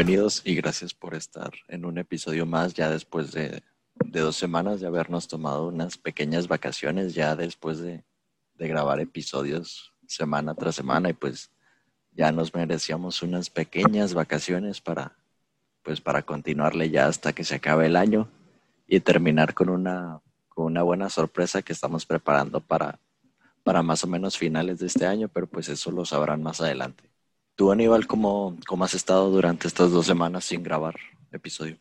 bienvenidos y gracias por estar en un episodio más ya después de, dos semanas de habernos tomado unas pequeñas vacaciones, ya después de, de grabar episodios semana tras semana y pues ya nos merecíamos unas pequeñas vacaciones para pues para continuarle ya hasta que se acabe el año y terminar con una, con una buena sorpresa que estamos preparando para, para más o menos finales de este año, pero pues eso lo sabrán más adelante. Tú, Aníbal, ¿cómo, cómo has estado durante estas dos semanas sin grabar episodio?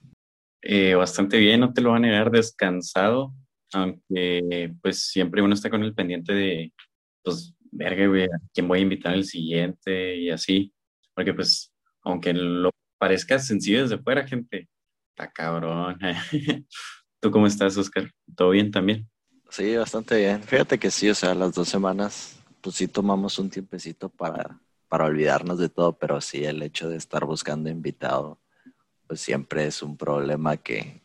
Eh, bastante bien, no te lo van a negar, descansado, aunque pues siempre uno está con el pendiente de, pues, verga, güey, a quién voy a invitar el siguiente y así, porque pues, aunque lo parezca sencillo desde fuera, gente, está cabrón. ¿Tú cómo estás, Oscar? ¿Todo bien también? Sí, bastante bien. Fíjate que sí, o sea, las dos semanas, pues sí tomamos un tiempecito para para olvidarnos de todo, pero sí el hecho de estar buscando invitado, pues siempre es un problema que,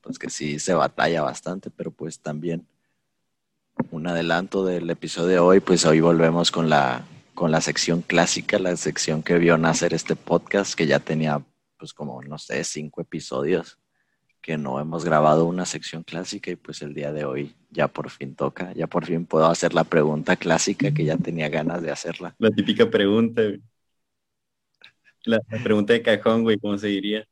pues que sí se batalla bastante, pero pues también un adelanto del episodio de hoy, pues hoy volvemos con la, con la sección clásica, la sección que vio nacer este podcast, que ya tenía pues como, no sé, cinco episodios que no hemos grabado una sección clásica y pues el día de hoy ya por fin toca, ya por fin puedo hacer la pregunta clásica que ya tenía ganas de hacerla. La típica pregunta, La, pregunta de cajón, güey, ¿cómo se diría?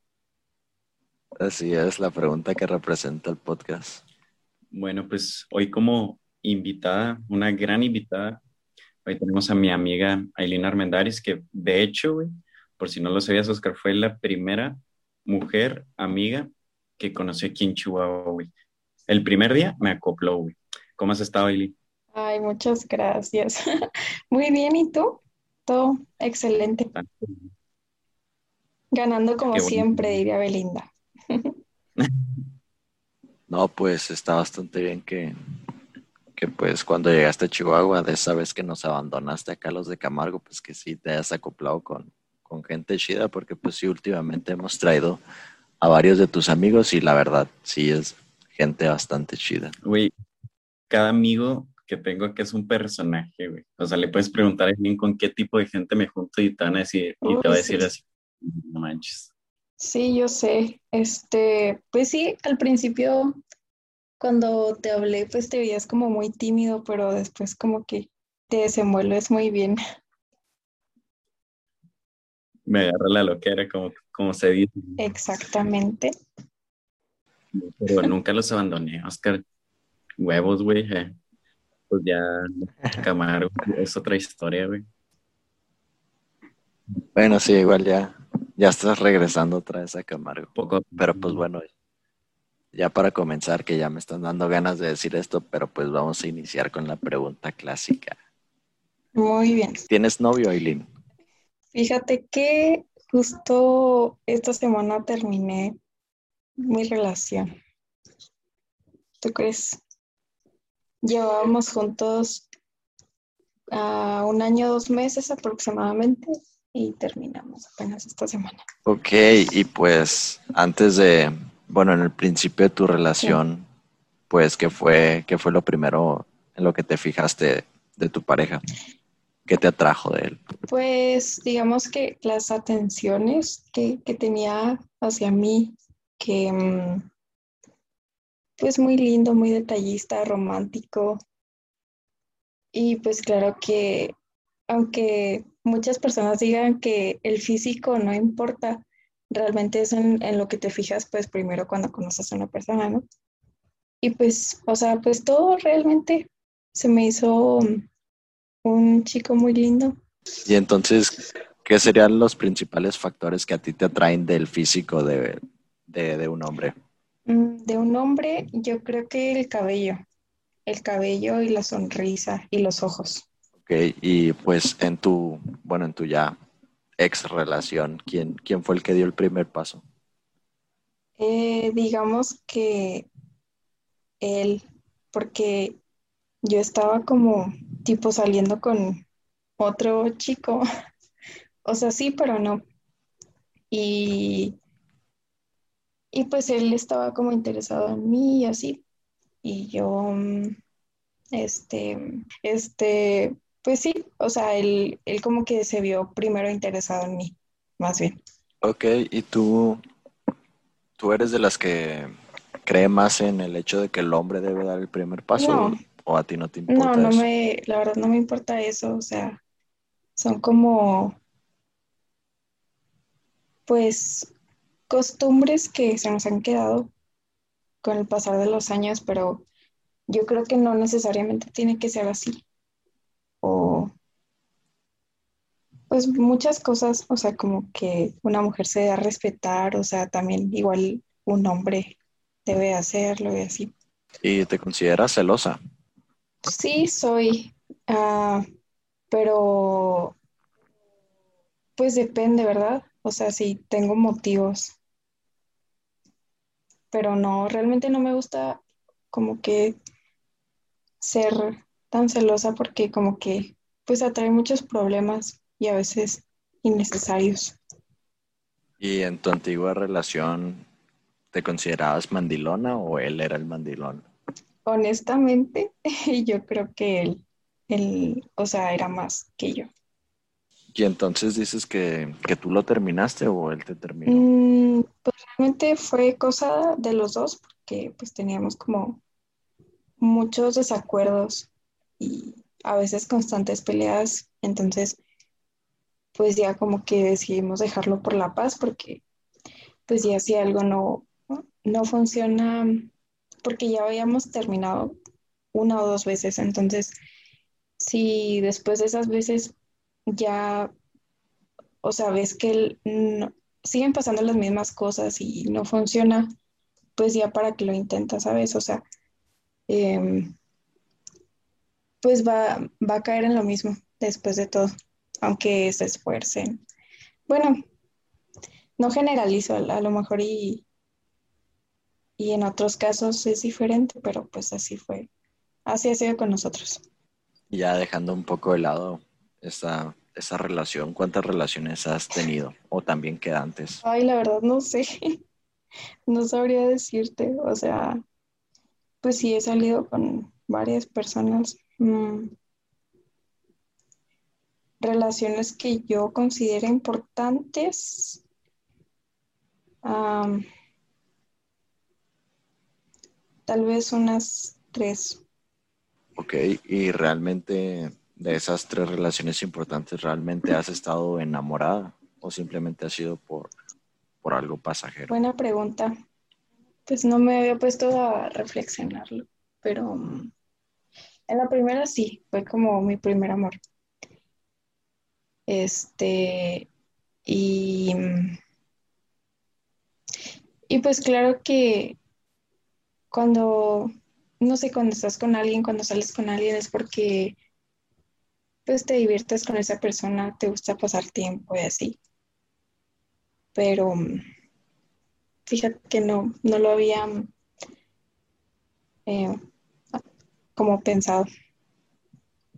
Así es, la pregunta que representa el podcast. Bueno, pues hoy como invitada, una gran invitada, hoy tenemos a mi amiga Aileen Armendaris, que de hecho, güey, por si no lo sabías, Oscar, fue la primera mujer amiga que conocí aquí en Chihuahua, güey. El primer día me acopló, güey. ¿Cómo has estado, Eli? Ay, muchas gracias. Muy bien, ¿y tú? Todo excelente. Ganando como siempre, diría Belinda. no, pues está bastante bien que, que pues cuando llegaste a Chihuahua, de esa vez que nos abandonaste acá los de Camargo, pues que sí te hayas acoplado con, con gente chida, porque pues sí, últimamente hemos traído a varios de tus amigos y la verdad, sí es gente bastante chida. Güey, cada amigo que tengo que es un personaje, güey. O sea, le puedes preguntar a alguien con qué tipo de gente me junto y te van a decir, y te va a decir así, no manches. Sí, yo sé. Este, pues sí, al principio cuando te hablé, pues te veías como muy tímido, pero después como que te desenvuelves muy bien. Me agarra la loquera, como como se dice. Exactamente. Pero nunca los abandoné, Oscar. Huevos, güey. Eh. Pues ya, Camargo es otra historia, güey. Bueno, sí, igual ya, ya estás regresando otra vez a Camargo. Poco. Pero pues bueno, ya para comenzar, que ya me están dando ganas de decir esto, pero pues vamos a iniciar con la pregunta clásica. Muy bien. ¿Tienes novio, Aileen? Fíjate que Justo esta semana terminé mi relación. ¿Tú crees? Llevábamos juntos a un año, dos meses aproximadamente y terminamos apenas esta semana. Ok, y pues antes de, bueno, en el principio de tu relación, pues, ¿qué fue, ¿qué fue lo primero en lo que te fijaste de tu pareja? ¿Qué te atrajo de él? Pues digamos que las atenciones que, tenía hacia mí, que mm, pues muy lindo, muy detallista, romántico. Y pues claro que aunque muchas personas digan que el físico no importa, realmente es en, en, lo que te fijas pues primero cuando conoces a una persona, ¿no? Y pues, o sea, pues todo realmente se me hizo un chico muy lindo. Y entonces, ¿qué serían los principales factores que a ti te atraen del físico de, un hombre? Mm, de un hombre, yo creo que el cabello, el cabello y la sonrisa y los ojos. Ok, y pues en tu, bueno, en tu ya ex relación, ¿quién, quién fue el que dio el primer paso? Eh, digamos que él, porque yo estaba como tipo saliendo con otro chico. o sea, sí, pero no. Y, y pues él estaba como interesado en mí y así. Y yo, este, este, pues sí, o sea, él, él como que se vio primero interesado en mí, más bien. Ok, ¿y tú, tú eres de las que cree más en el hecho de que el hombre debe dar el primer paso No. O a ti no te importa No, no eso? me, la verdad no me importa eso, o sea, son como, pues, costumbres que se nos han quedado con el pasar de los años, pero yo creo que no necesariamente tiene que ser así. O, pues, muchas cosas, o sea, como que una mujer se debe respetar, o sea, también igual un hombre debe hacerlo y así. ¿Y te consideras celosa? Sí, soy, ah, pero pues depende, ¿verdad? O sea, sí, tengo motivos, pero no, realmente no me gusta como que ser tan celosa porque como que pues atrae muchos problemas y a veces innecesarios. ¿Y en tu antigua relación te considerabas mandilona o él era el mandilón? Honestamente, yo creo que él, él, o sea, era más que yo. Y entonces dices que, que tú lo terminaste o él te terminó. Mm, pues realmente fue cosa de los dos porque pues teníamos como muchos desacuerdos y a veces constantes peleas, entonces pues ya como que decidimos dejarlo por la paz porque pues ya si algo no, no funciona, porque ya habíamos terminado una o dos veces, entonces si después de esas veces ya, o sea, ves que siguen pasando las mismas cosas y no funciona, pues ya para que lo intentas, ¿sabes? O sea, em, pues va, va a caer en lo mismo después de todo, aunque se esfuercen. Bueno, no generalizo, a lo mejor y, y en otros casos es diferente, pero pues así fue, así ha sido con nosotros. Ya dejando un poco de lado esa, esa relación, ¿cuántas relaciones has tenido? O también quedantes. Ay, la verdad no sé, no sabría decirte, o sea, pues sí he salido con varias personas, mm, relaciones que yo considero importantes. Tal vez unas tres. Ok, y realmente de esas tres relaciones importantes, ¿realmente has estado enamorada o simplemente ha sido por, por algo pasajero? Buena pregunta. Pues no me había puesto a reflexionarlo, pero mm, en la primera sí, fue como mi primer amor. Este, y, mm, y pues claro que cuando, no sé, cuando estás con alguien, cuando sales con alguien es porque pues te diviertes con esa persona, te gusta pasar tiempo y así. Pero mm, fíjate que no, no lo había eh, como pensado.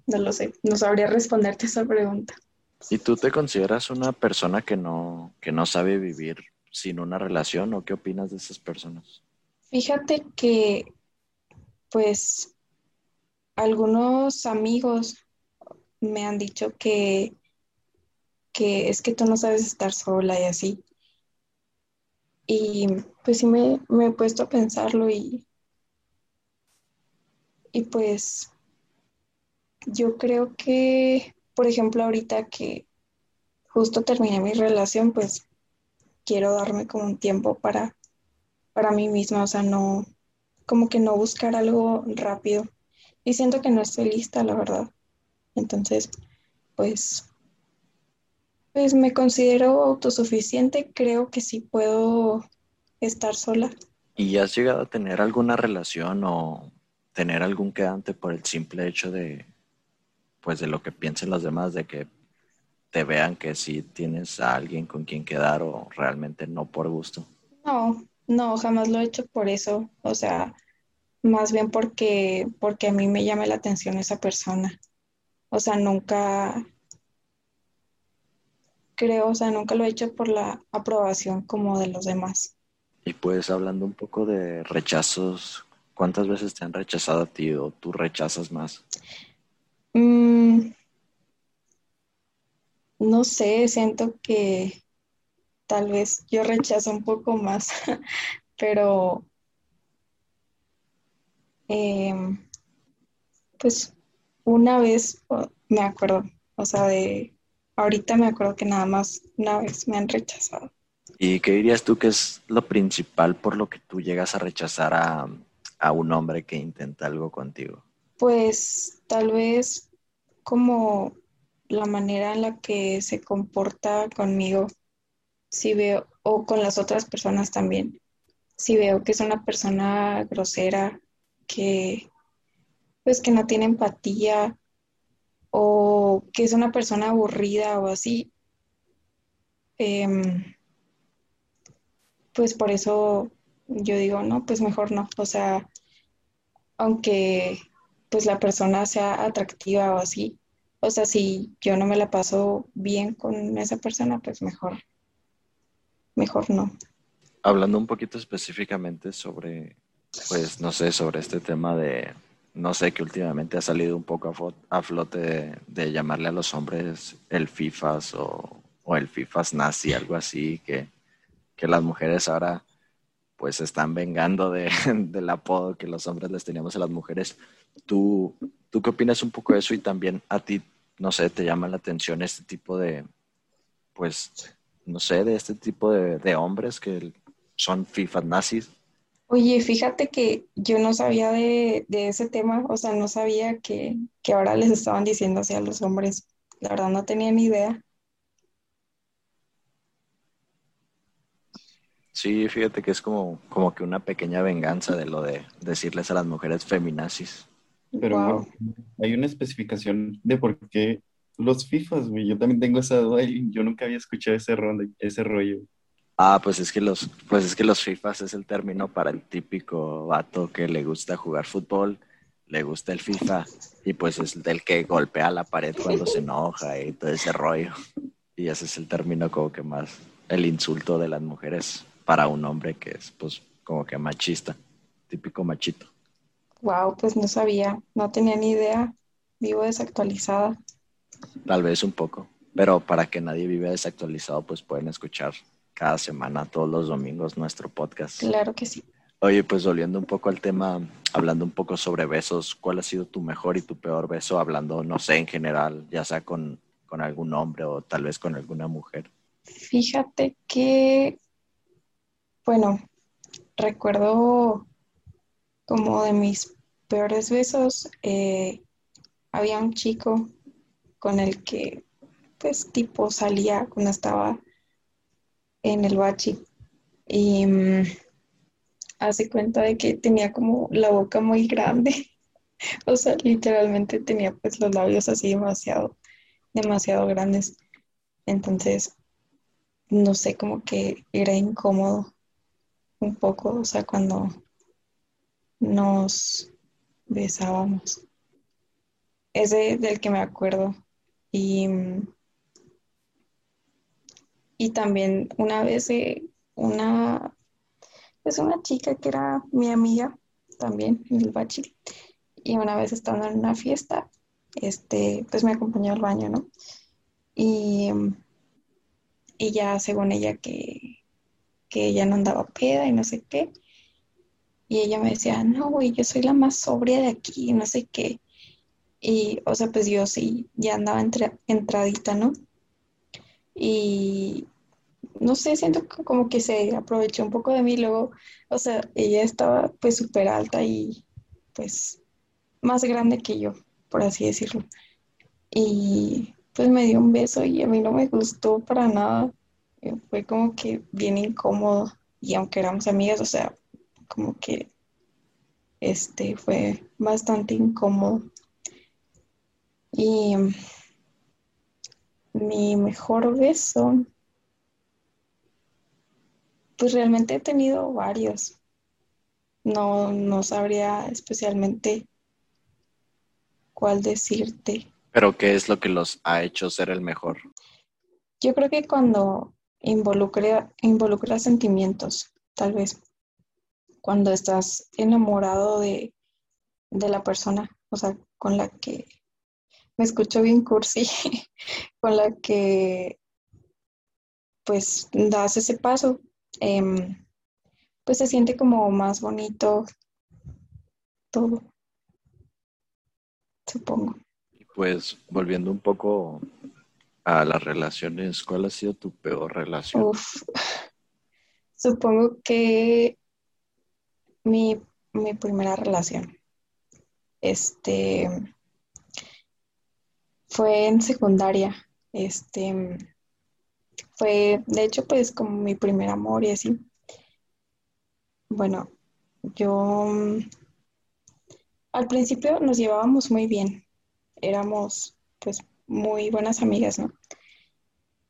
No lo sé, no sabría responderte esa pregunta. ¿Y tú te consideras una persona que no, que no sabe vivir sin una relación o qué opinas de esas personas? Fíjate que, pues, algunos amigos me han dicho que, que es que tú no sabes estar sola y así. Y pues sí me, me he puesto a pensarlo y, y pues yo creo que, por ejemplo, ahorita que justo terminé mi relación, pues quiero darme como un tiempo para, para mí misma, o sea, no, como que no buscar algo rápido. Y siento que no estoy lista, la verdad. Entonces, pues, pues me considero autosuficiente, creo que sí puedo estar sola. ¿Y has llegado a tener alguna relación o tener algún quedante por el simple hecho de, pues, de lo que piensen los demás, de que te vean que sí tienes a alguien con quien quedar o realmente no por gusto? No, no, jamás lo he hecho por eso, o sea, más bien porque, porque a mí me llama la atención esa persona. O sea, nunca, creo, o sea, nunca lo he hecho por la aprobación como de los demás. Y pues hablando un poco de rechazos, ¿cuántas veces te han rechazado a ti o tú rechazas más? Mm, no sé, siento que tal vez yo rechazo un poco más, pero em, pues una vez me acuerdo, o sea, de ahorita me acuerdo que nada más una vez me han rechazado. ¿Y qué dirías tú que es lo principal por lo que tú llegas a rechazar a, a un hombre que intenta algo contigo? Pues tal vez como la manera en la que se comporta conmigo, si veo, o con las otras personas también, si veo que es una persona grosera, que pues que no tiene empatía o que es una persona aburrida o así, em, pues por eso yo digo, no, pues mejor no. O sea, aunque pues la persona sea atractiva o así, o sea, si yo no me la paso bien con esa persona, pues mejor, mejor no. Hablando un poquito específicamente sobre, pues no sé, sobre este tema de, no sé, que últimamente ha salido un poco a, flote de, llamarle a los hombres el FIFAs o, el FIFAs nazi, algo así, que, que las mujeres ahora pues están vengando de, del apodo que los hombres les teníamos a las mujeres. ¿Tú, ¿Tú qué opinas un poco de eso y también a ti no sé, te llama la atención este tipo de, pues, no sé, de este tipo de, hombres que son FIFA nazis. Oye, fíjate que yo no sabía de, ese tema, o sea, no sabía que, que, ahora les estaban diciendo así a los hombres. La verdad no tenía ni idea. Sí, fíjate que es como, como que una pequeña venganza de lo de decirles a las mujeres feminazis. Pero hay una especificación de por qué los FIFAs, güey. Yo también tengo esa duda y yo nunca había escuchado ese, ese rollo. Ah, pues es que los, pues es que los FIFAs es el término para el típico vato que le gusta jugar fútbol, le gusta el FIFA y pues es del que golpea la pared cuando se enoja y todo ese rollo. Y ese es el término como que más, el insulto de las mujeres para un hombre que es pues como que machista, típico machito. Wow, pues no sabía, no tenía ni idea, vivo desactualizada. Tal vez un poco, pero para que nadie viva desactualizado, pues pueden escuchar cada semana, todos los domingos, nuestro podcast. Claro que sí. Oye, pues volviendo un poco al tema, hablando un poco sobre besos, ¿cuál ha sido tu mejor y tu peor beso? Hablando, no sé, en general, ya sea con, con algún hombre o tal vez con alguna mujer. Fíjate que, bueno, recuerdo como de mis peores besos, eh, había un chico con el que, pues, tipo salía cuando estaba en el bachi y mm, hace cuenta de que tenía como la boca muy grande, o sea, literalmente tenía pues los labios así demasiado, demasiado grandes. Entonces, no sé, como que era incómodo un poco, o sea, cuando nos besábamos. Ese del que me acuerdo. Y, y también una vez eh, una, es una chica que era mi amiga también el bachiller. Y una vez estando en una fiesta, este, pues me acompañó al baño, ¿no? Y, y ya según ella que, que ella no andaba peda y no sé qué, y ella me decía, no, güey, yo soy la más sobria de aquí, no sé qué. Y, o sea, pues yo sí, ya andaba entradita, ¿no? Y no sé, siento como que se aprovechó un poco de mí. Luego, o sea, ella estaba pues súper alta y pues más grande que yo, por así decirlo. Y pues me dio un beso y a mí no me gustó para nada. Fue como que bien incómodo. Y aunque éramos amigas, o sea, como que este fue bastante incómodo. Y mi mejor beso, pues realmente he tenido varios. No, no sabría especialmente cuál decirte. Pero ¿qué es lo que los ha hecho ser el mejor? Yo creo que cuando involucra, involucra sentimientos, tal vez cuando estás enamorado de, la persona, o sea, con la que me escucho bien cursi, con la que pues das ese paso, em, pues se siente como más bonito todo, supongo. Pues volviendo un poco a las relaciones, ¿cuál ha sido tu peor relación? Uf, supongo que mi, mi primera relación. Este fue en secundaria. Este fue, de hecho, pues como mi primer amor y así. Bueno, yo al principio nos llevábamos muy bien. Éramos pues muy buenas amigas, ¿no?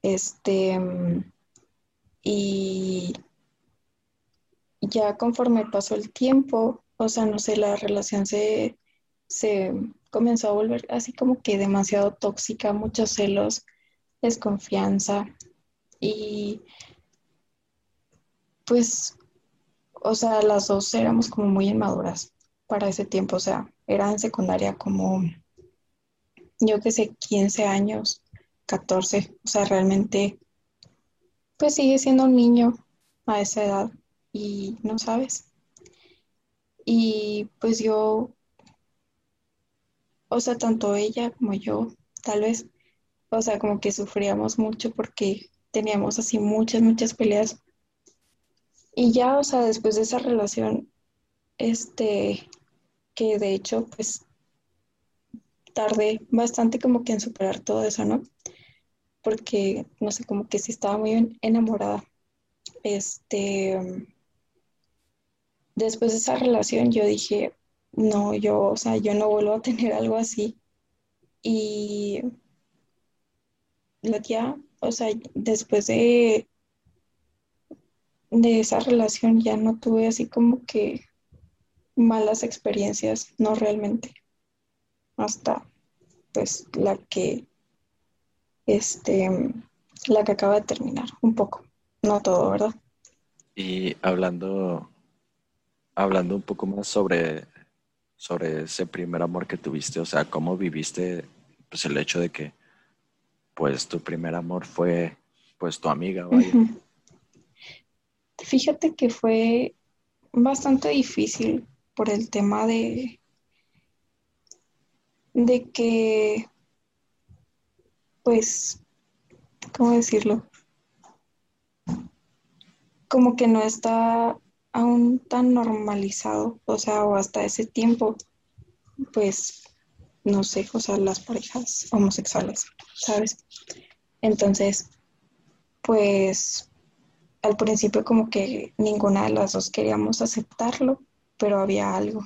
Este y ya conforme pasó el tiempo, o sea, no sé, la relación se, se comenzó a volver así como que demasiado tóxica, muchos celos, desconfianza y pues, o sea, las dos éramos como muy inmaduras para ese tiempo, o sea, era en secundaria como, yo qué sé, 15 años, 14, o sea, realmente, pues sigue siendo un niño a esa edad y no sabes. Y pues yo, o sea, tanto ella como yo, tal vez, o sea, como que sufríamos mucho porque teníamos así muchas, muchas peleas. Y ya, o sea, después de esa relación, este, que de hecho, pues, tardé bastante como que en superar todo eso, ¿no? Porque, no sé, como que sí estaba muy enamorada. Este, después de esa relación yo dije, no, yo, o sea, yo no vuelvo a tener algo así. Y la tía, o sea, después de, de esa relación ya no tuve así como que malas experiencias, no realmente. Hasta pues la que este la que acaba de terminar, un poco, no todo, ¿verdad? Y hablando hablando un poco más sobre, sobre ese primer amor que tuviste, o sea, cómo viviste pues el hecho de que pues tu primer amor fue pues tu amiga, vaya. Fíjate que fue bastante difícil por el tema de de que pues ¿cómo decirlo? Como que no está aún tan normalizado, o sea, o hasta ese tiempo, pues, no sé, o sea, las parejas homosexuales, ¿sabes? Entonces, pues, al principio como que ninguna de las dos queríamos aceptarlo, pero había algo.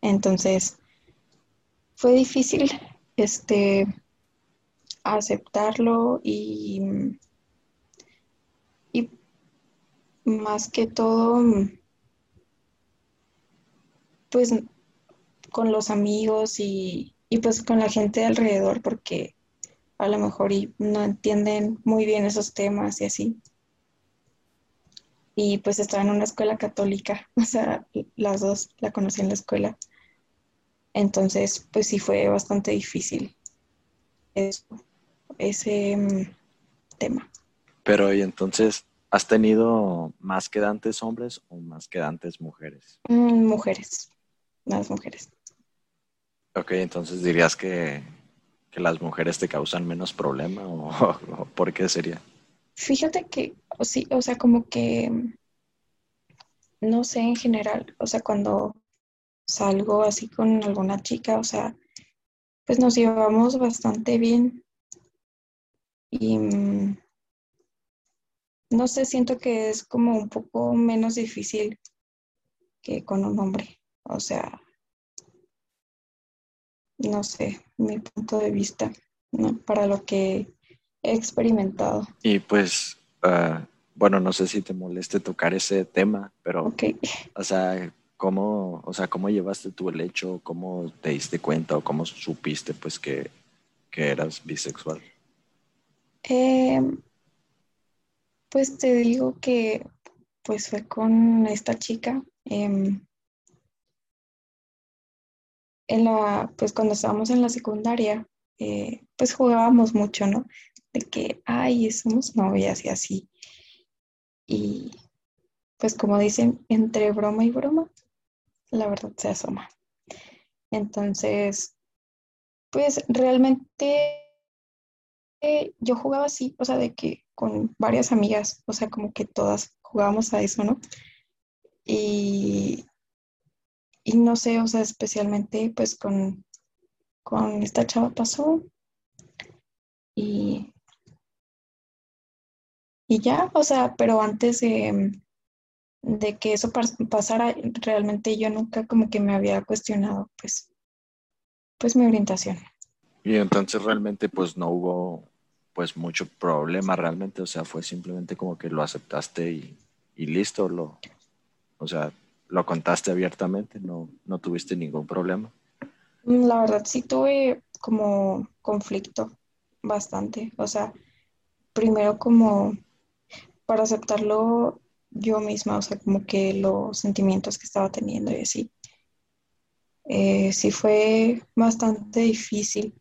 Entonces, fue difícil, este, aceptarlo y más que todo, pues con los amigos y, pues con la gente de alrededor, porque a lo mejor no entienden muy bien esos temas y así. Y pues estaba en una escuela católica, o sea, las dos la conocí en la escuela. Entonces, pues sí fue bastante difícil ese mm, tema. Pero y entonces, ¿Has tenido más quedantes hombres o más quedantes mujeres? Mm, mujeres, más mujeres. Ok, entonces dirías que, las mujeres te causan menos problema o, por qué sería? Fíjate que, sí, o sea, como que, no sé, en general, o sea, cuando salgo así con alguna chica, o sea, pues nos llevamos bastante bien. Y mm, no sé, siento que es como un poco menos difícil que con un hombre. O sea, no sé, mi punto de vista, ¿no? Para lo que he experimentado. Y pues, ah, bueno, no sé si te moleste tocar ese tema, pero, okay. o sea, ¿cómo, o sea, cómo llevaste tú el hecho? ¿Cómo te diste cuenta o cómo supiste, pues, que, que eras bisexual? Eh, pues te digo que pues fue con esta chica. Em, en la, pues cuando estábamos en la secundaria, eh, pues jugábamos mucho, ¿no? De que, ay, somos novias y así. y pues como dicen, entre broma y broma, la verdad se asoma. Entonces, pues realmente yo jugaba así, o sea, de que con varias amigas, o sea, como que todas jugábamos a eso, ¿no? Y, y no sé, o sea, especialmente pues con, con esta chava pasó y, y ya, o sea, pero antes de, de que eso pasara, realmente yo nunca como que me había cuestionado pues, pues mi orientación. Y entonces realmente pues no hubo pues mucho problema realmente, o sea, fue simplemente como que lo aceptaste y, y listo, lo, o sea, lo contaste abiertamente, no, no tuviste ningún problema. Mm, la verdad sí tuve como conflicto bastante, o sea, primero como para aceptarlo yo misma, o sea, como que los sentimientos que estaba teniendo y así. Eh, sí fue bastante difícil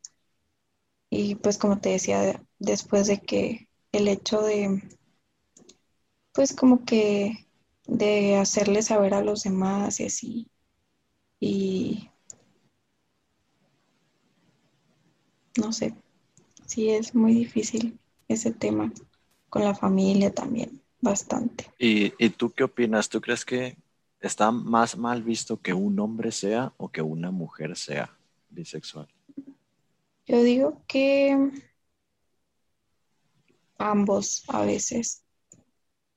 y pues como te decía, después de que el hecho de, pues como que de hacerle saber a los demás y así, y no sé, sí es muy difícil ese tema con la familia también, bastante. ¿Y, ¿Y, tú qué opinas? ¿Tú crees que está más mal visto que un hombre sea o que una mujer sea bisexual? Yo digo que ambos a veces.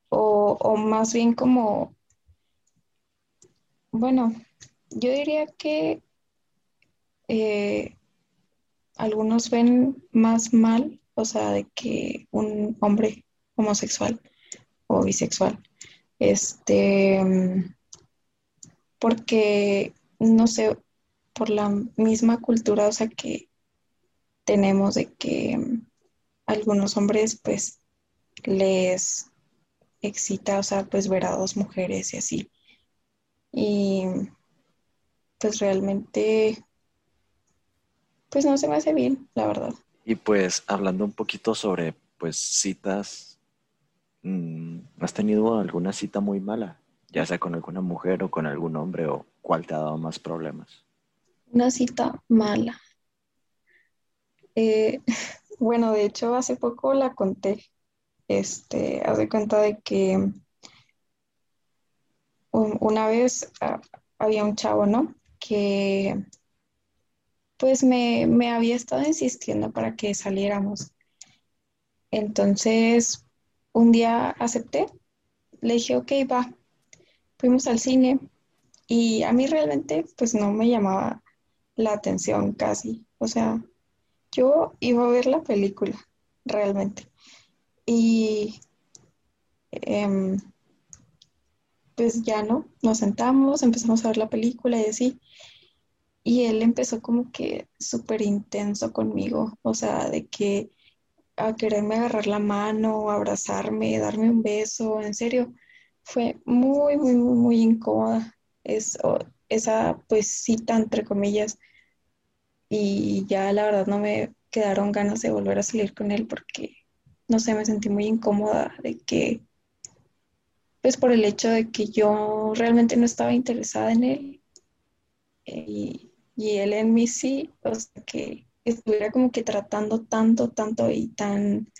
O, más bien como, bueno, yo diría que eh, algunos ven más mal, o sea, de que un hombre homosexual o bisexual, este, porque, no sé, por la misma cultura, o sea, que tenemos de que algunos hombres pues les excita, o sea, pues ver a dos mujeres y así. Y pues realmente pues no se me hace bien, la verdad. Y pues hablando un poquito sobre pues citas, mm, ¿has tenido alguna cita muy mala? Ya sea con alguna mujer o con algún hombre o cuál te ha dado más problemas? Una cita mala. Eh, bueno, de hecho, hace poco la conté. Este, haz de cuenta de que una vez ah, había un chavo, ¿no? Que pues me, me había estado insistiendo para que saliéramos. Entonces, un día acepté, le dije, ok, va. Fuimos al cine y a mí realmente pues no me llamaba la atención casi. O sea, yo iba a ver la película, realmente. Y em, pues ya no, nos sentamos, empezamos a ver la película y así. Y él empezó como que súper intenso conmigo, o sea, de que a quererme agarrar la mano, abrazarme, darme un beso, en serio, fue muy, muy, muy, muy incómoda es, esa pues cita, entre comillas, y ya la verdad no me quedaron ganas de volver a salir con él porque, no sé, me sentí muy incómoda de que, pues por el hecho de que yo realmente no estaba interesada en él y, y él en mí sí, o sea, que estuviera como que tratando tanto, tanto y tan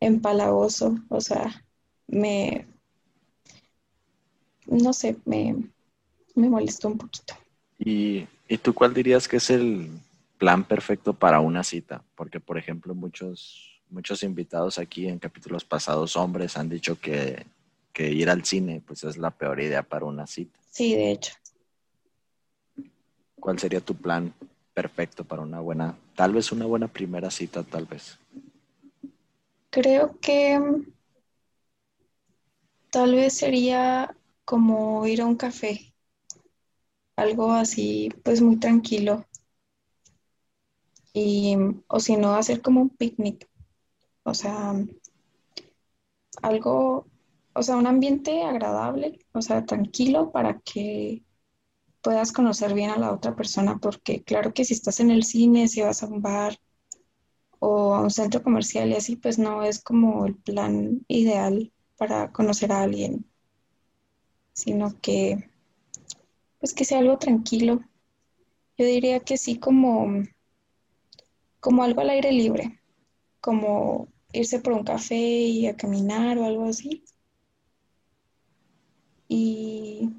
empalagoso, o sea, me, no sé, me, me molestó un poquito. ¿Y, ¿Y tú cuál dirías que es el plan perfecto para una cita, porque por ejemplo muchos, muchos invitados aquí en capítulos pasados, hombres, han dicho que, que ir al cine pues es la peor idea para una cita. Sí, de hecho. ¿Cuál sería tu plan perfecto para una buena, tal vez una buena primera cita, tal vez? Creo que tal vez sería como ir a un café, algo así, pues muy tranquilo, y, o si no, hacer como un picnic, o sea, algo, o sea, un ambiente agradable, o sea, tranquilo para que puedas conocer bien a la otra persona, porque claro que si estás en el cine, si vas a un bar o a un centro comercial y así, pues no es como el plan ideal para conocer a alguien, sino que, pues que sea algo tranquilo. Yo diría que sí como, como algo al aire libre, como irse por un café y a caminar o algo así. Y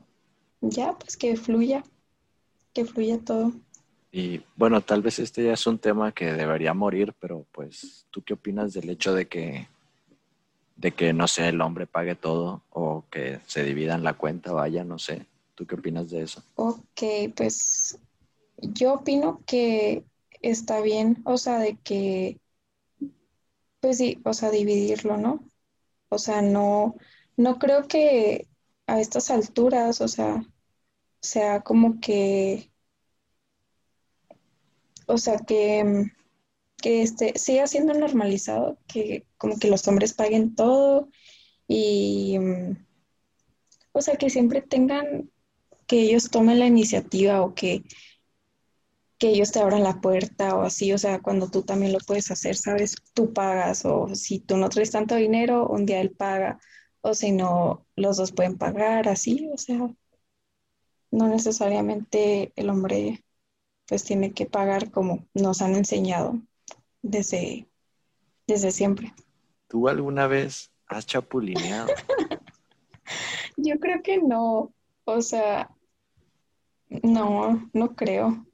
ya, pues que fluya, que fluya todo. Y bueno, tal vez este ya es un tema que debería morir, pero pues, ¿tú qué opinas del hecho de que, de que, no sé, el hombre pague todo o que se dividan la cuenta, vaya, no sé? ¿Tú qué opinas de eso? Ok, pues yo opino que está bien, o sea, de que, pues sí, o sea, dividirlo, ¿no? O sea, no, no creo que a estas alturas, o sea, sea como que, o sea, que, que este, siga siendo normalizado, que como que los hombres paguen todo y, o sea, que siempre tengan, que ellos tomen la iniciativa o que, que ellos te abran la puerta o así, o sea, cuando tú también lo puedes hacer, ¿sabes? Tú pagas o si tú no traes tanto dinero, un día él paga o si no, los dos pueden pagar así, o sea, no necesariamente el hombre pues tiene que pagar como nos han enseñado desde, desde siempre. ¿Tú alguna vez has chapulineado? Yo creo que no, o sea, no, no creo.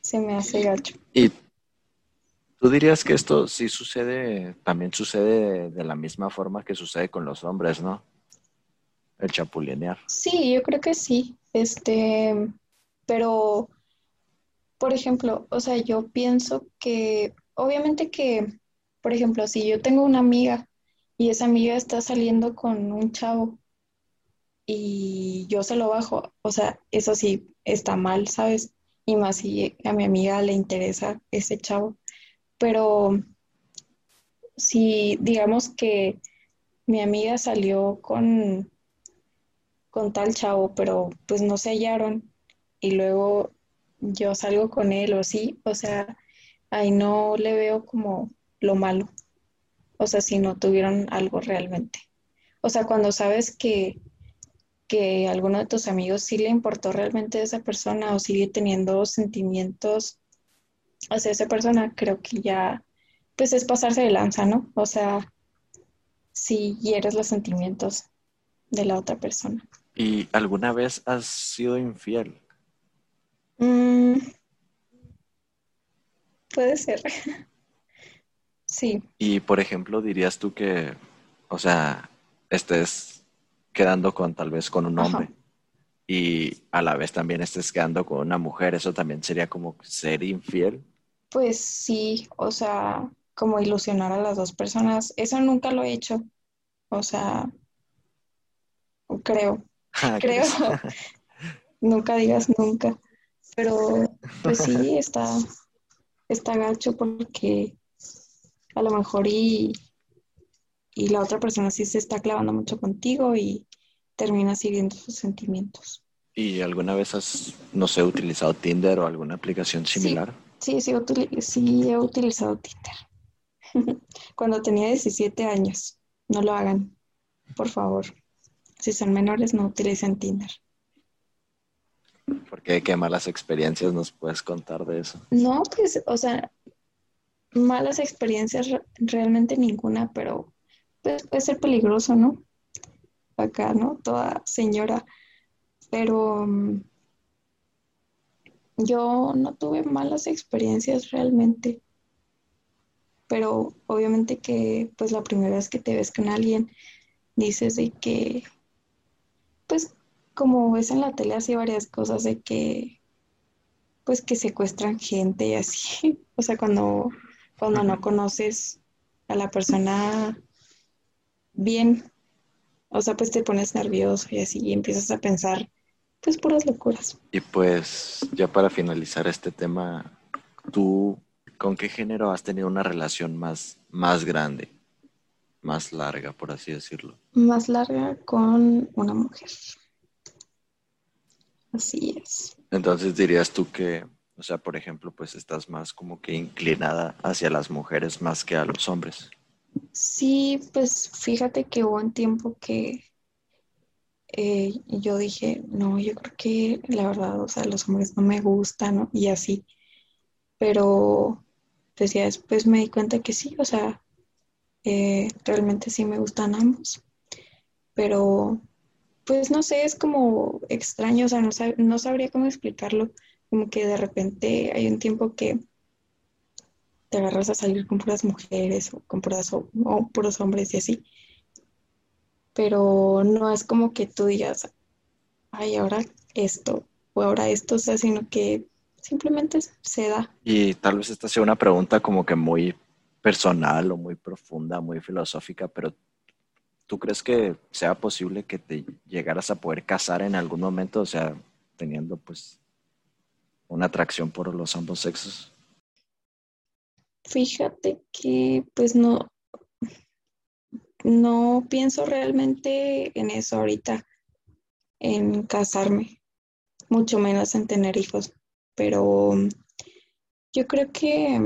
Se me hace gacho. ¿Y tú dirías que esto sí sucede, también sucede de la misma forma que sucede con los hombres, ¿no? El chapulinear. Sí, yo creo que sí. Este, pero, por ejemplo, o sea, yo pienso que, obviamente que, por ejemplo, si yo tengo una amiga y esa amiga está saliendo con un chavo y yo se lo bajo, o sea, eso sí está mal, ¿sabes? Y más si a mi amiga le interesa ese chavo. Pero si digamos que mi amiga salió con con tal chavo, pero pues no se hallaron y luego yo salgo con él o sí, o sea, ahí no le veo como lo malo, o sea, si no tuvieron algo realmente. O sea, cuando sabes que, que a alguno de tus amigos sí le importó realmente esa persona o sigue teniendo sentimientos hacia esa persona, creo que ya, pues es pasarse de lanza, ¿no? O sea, si hieres los sentimientos de la otra persona. ¿Y alguna vez has sido infiel? Mm, puede ser. sí. Y por ejemplo, dirías tú que, o sea, estés quedando con tal vez con un hombre y a la vez también estés quedando con una mujer, eso también sería como ser infiel. Pues sí, o sea, como ilusionar a las dos personas, eso nunca lo he hecho. O sea, creo. Ah, creo. nunca digas nunca. Pero pues sí, está, está gacho porque a lo mejor y, y la otra persona sí se está clavando mucho contigo y termina siguiendo sus sentimientos. ¿Y alguna vez has, no sé, utilizado Tinder o alguna aplicación similar? Sí, sí, sí he utilizado Tinder. Cuando tenía 17 años. No lo hagan, por favor. Si son menores, no utilicen Tinder. ¿Por qué? ¿Qué malas experiencias nos puedes contar de eso? No, pues, o sea, malas experiencias realmente ninguna, pero puede ser peligroso, ¿no? Acá, ¿no? Toda señora. Pero mm, yo no tuve malas experiencias realmente. Pero obviamente que pues la primera vez que te ves con alguien dices de que pues como ves en la tele hace varias cosas de que pues que secuestran gente y así. O sea, cuando, cuando no conoces a la persona bien, o sea, pues te pones nervioso y así y empiezas a pensar pues puras locuras. Y pues ya para finalizar este tema, ¿tú con qué género has tenido una relación más, más grande, más larga, por así decirlo? Más larga con una mujer. Así es. Entonces dirías tú que, o sea, por ejemplo, pues estás más como que inclinada hacia las mujeres más que a los hombres. Sí, pues fíjate que hubo un tiempo que eh, yo dije, no, yo creo que la verdad, o sea, los hombres no me gustan, ¿no? Y así. Pero pues después me di cuenta que sí, o sea, eh, realmente sí me gustan ambos. Pero pues no sé, es como extraño, o sea, no, no sabría cómo explicarlo. Como que de repente hay un tiempo que te agarras a salir con puras mujeres o con puras, o, puros hombres y así. Pero no es como que tú digas, ay, ahora esto o ahora esto, o sea, sino que simplemente se da. Y tal vez esta sea una pregunta como que muy personal o muy profunda, muy filosófica, pero ¿tú crees que sea posible que te llegaras a poder casar en algún momento, o sea, teniendo pues una atracción por los ambos sexos? Fíjate que pues no, no pienso realmente en eso ahorita, en casarme, mucho menos en tener hijos, pero yo creo que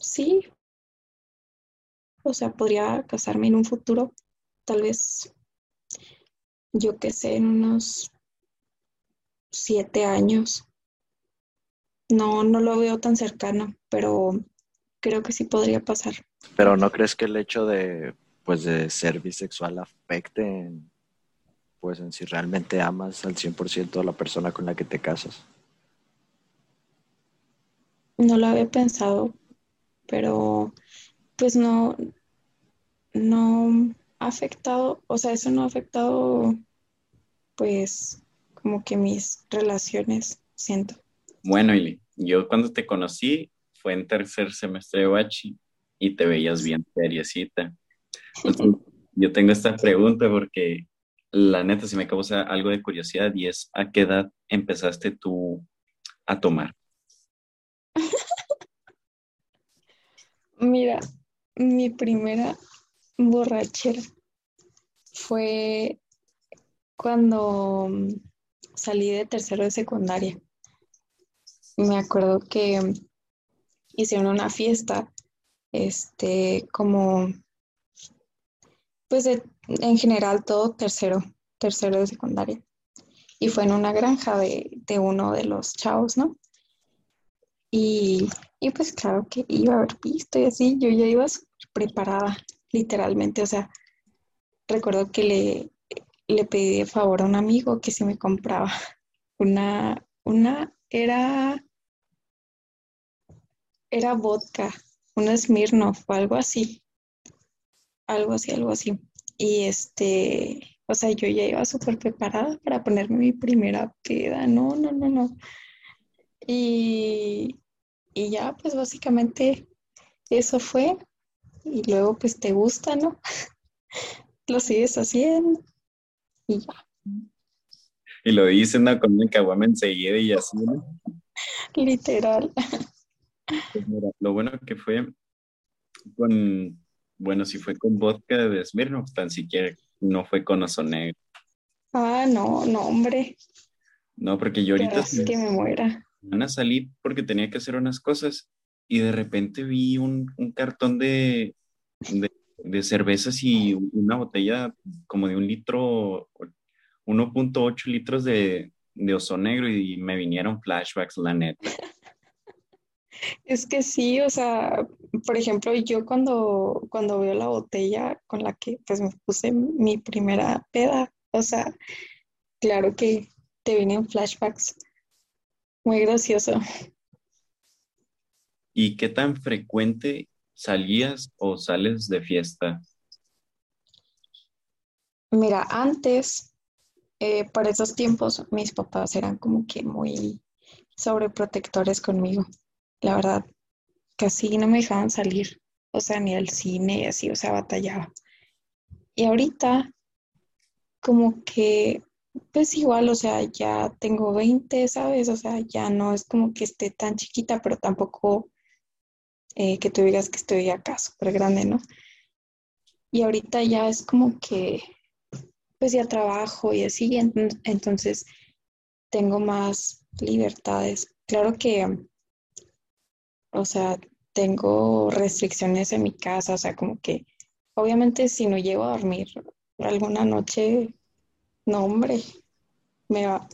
sí, o sea, podría casarme en un futuro, tal vez, yo qué sé, en unos siete años. No, no lo veo tan cercano, pero creo que sí podría pasar. Pero ¿no crees que el hecho de, pues, de ser bisexual afecte en, pues, en si realmente amas al 100% a la persona con la que te casas? No lo había pensado, pero pues no, no ha afectado, o sea, eso no ha afectado, pues, como que mis relaciones, siento. Bueno, Ili, yo cuando te conocí fue en tercer semestre de bachi y te veías bien seriecita. yo tengo esta pregunta porque la neta sí me causa algo de curiosidad y es ¿a qué edad empezaste tú a tomar? Mira, mi primera borrachera fue cuando salí de tercero de secundaria. Me acuerdo que hicieron una fiesta, este, como, pues en general todo tercero, tercero de secundaria. Y fue en una granja de, de uno de los chavos, ¿no? Y, y, pues claro que iba a haber visto y así, yo ya iba preparada, literalmente, o sea, recuerdo que le, le pedí de favor a un amigo que se me compraba una, una, era era vodka, un Smirnoff o algo así. Algo así, algo así. Y este, o sea, yo ya iba súper preparada para ponerme mi primera peda. No, no, no, no. Y, y ya, pues básicamente eso fue. Y luego, pues te gusta, ¿no? lo sigues haciendo. Y ya. Y lo dicen ¿no? con el caguama enseguida y así, ¿no? Literal. Pues mira, lo bueno que fue con, bueno, si fue con vodka de Smirnoff, tan siquiera no fue con oso negro. Ah, no, no, hombre. No, porque yo ahorita... Es que me muera. Van a salir porque tenía que hacer unas cosas y de repente vi un, cartón de, de, cervezas y una botella como de un litro, 1.8 litros de, de oso negro y me vinieron flashbacks, la neta. Es que sí, o sea, por ejemplo, yo cuando, cuando veo la botella con la que pues me puse mi primera peda, o sea, claro que te vienen flashbacks. Muy gracioso. ¿Y qué tan frecuente salías o sales de fiesta? Mira, antes, eh, para esos tiempos, mis papás eran como que muy sobreprotectores conmigo la verdad, casi no me dejaban salir, o sea, ni al cine así, o sea, batallaba. Y ahorita, como que, pues igual, o sea, ya tengo 20, ¿sabes? O sea, ya no es como que esté tan chiquita, pero tampoco eh, que tú digas que estoy acá súper grande, ¿no? Y ahorita ya es como que, pues ya trabajo y así, entonces tengo más libertades. Claro que o sea, tengo restricciones en mi casa, o sea, como que obviamente si no llego a dormir alguna noche, no, hombre, me va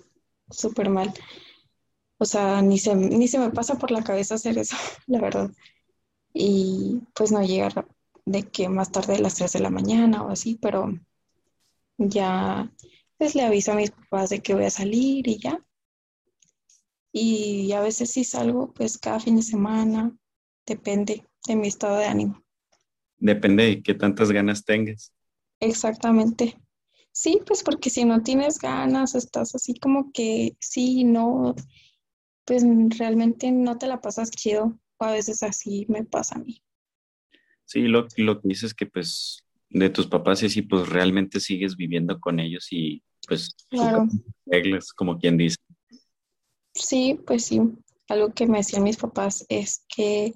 súper mal. O sea, ni se, ni se me pasa por la cabeza hacer eso, la verdad. Y pues no llegar de que más tarde a las 3 de la mañana o así, pero ya pues le aviso a mis papás de que voy a salir y ya. Y a veces sí salgo pues cada fin de semana, depende de mi estado de ánimo. Depende de qué tantas ganas tengas. Exactamente. Sí, pues porque si no tienes ganas, estás así como que sí, no, pues realmente no te la pasas chido. O a veces así me pasa a mí. Sí, lo, lo que dices es que pues de tus papás y así pues realmente sigues viviendo con ellos y pues claro. reglas, como quien dice. Sí, pues sí. Algo que me decían mis papás es que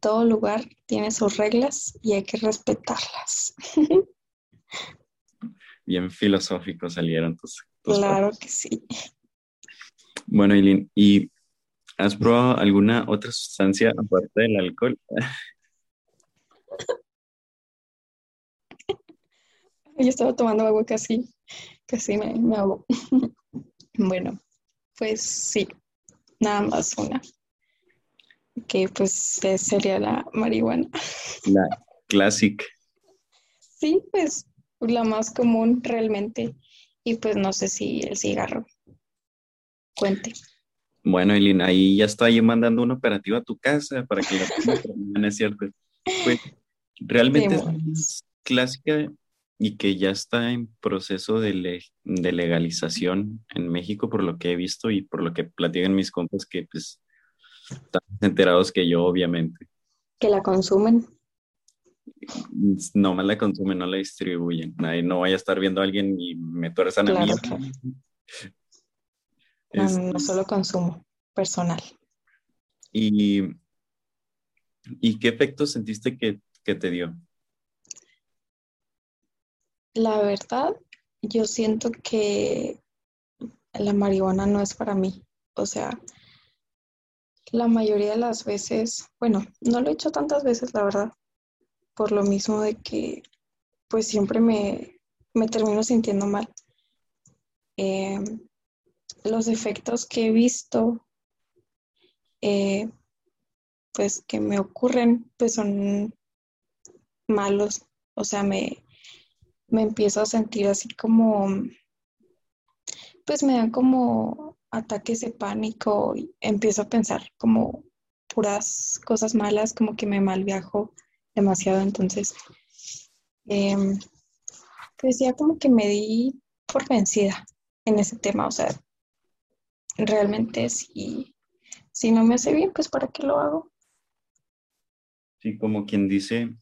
todo lugar tiene sus reglas y hay que respetarlas. Bien filosóficos salieron tus, Claro que sí. Bueno, Eileen, ¿y has probado alguna otra sustancia aparte del alcohol? Yo estaba tomando agua casi, casi me, me hago. bueno, pues sí, nada más una. Que pues sería la marihuana. La clásica. Sí, pues la más común realmente. Y pues no sé si el cigarro cuente. Bueno, Elina, ahí ya está yo mandando un operativo a tu casa para que la no es cierto. Pues realmente es clásica y que ya está en proceso de, de, legalización en México, por lo que he visto y por lo que platican mis compas que pues están enterados que yo, obviamente. Que la consumen. No más la consumen, no la distribuyen. Nadie, no vaya a estar viendo a alguien y me tuerzan a mí. No, no, solo consumo, personal. ¿Y, y qué efecto sentiste que, que te dio? La verdad, yo siento que la marihuana no es para mí. O sea, la mayoría de las veces, bueno, no lo he hecho tantas veces, la verdad, por lo mismo de que pues siempre me, me termino sintiendo mal. Em, los efectos que he visto, eh, pues que me ocurren, pues son malos. O sea, me, me empiezo a sentir así como, pues me dan como ataques de pánico y empiezo a pensar como puras cosas malas, como que me malviajo demasiado. Entonces, em, pues ya como que me di por vencida en ese tema. O sea, realmente si, si no me hace bien, pues ¿para qué lo hago? Sí, como quien dice,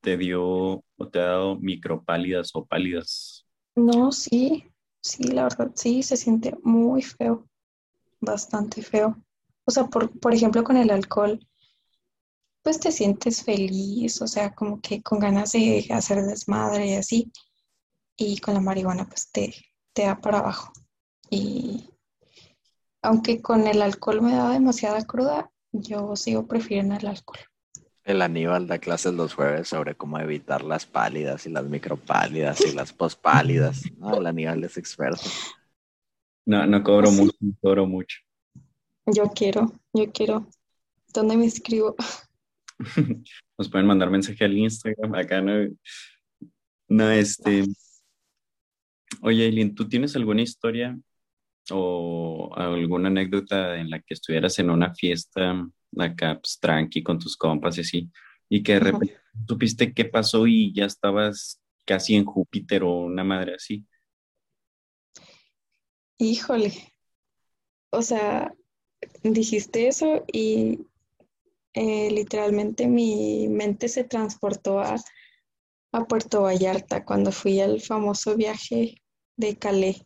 te dio te ha dado micropálidas o pálidas? No, sí, sí, la verdad, sí, se siente muy feo, bastante feo. O sea, por, por ejemplo, con el alcohol, pues te sientes feliz, o sea, como que con ganas de hacer desmadre y así. Y con la marihuana, pues te, te da para abajo. Y aunque con el alcohol me da demasiada cruda, yo sigo prefiriendo el alcohol. El Aníbal da clases los jueves sobre cómo evitar las pálidas y las micropálidas y las pospálidas. No, el Aníbal es experto. No, no cobro ¿Ah, mucho, no cobro mucho. Yo quiero, yo quiero. ¿Dónde me escribo? Nos pueden mandar mensaje al Instagram. Acá no. No, este. Oye, Eileen, ¿tú tienes alguna historia o alguna anécdota en la que estuvieras en una fiesta acá pues, tranqui con tus compas y así, y que de repente supiste qué pasó y ya estabas casi en Júpiter o una madre así. Híjole, o sea, dijiste eso y eh, literalmente mi mente se transportó a, a Puerto Vallarta cuando fui al famoso viaje de Calais.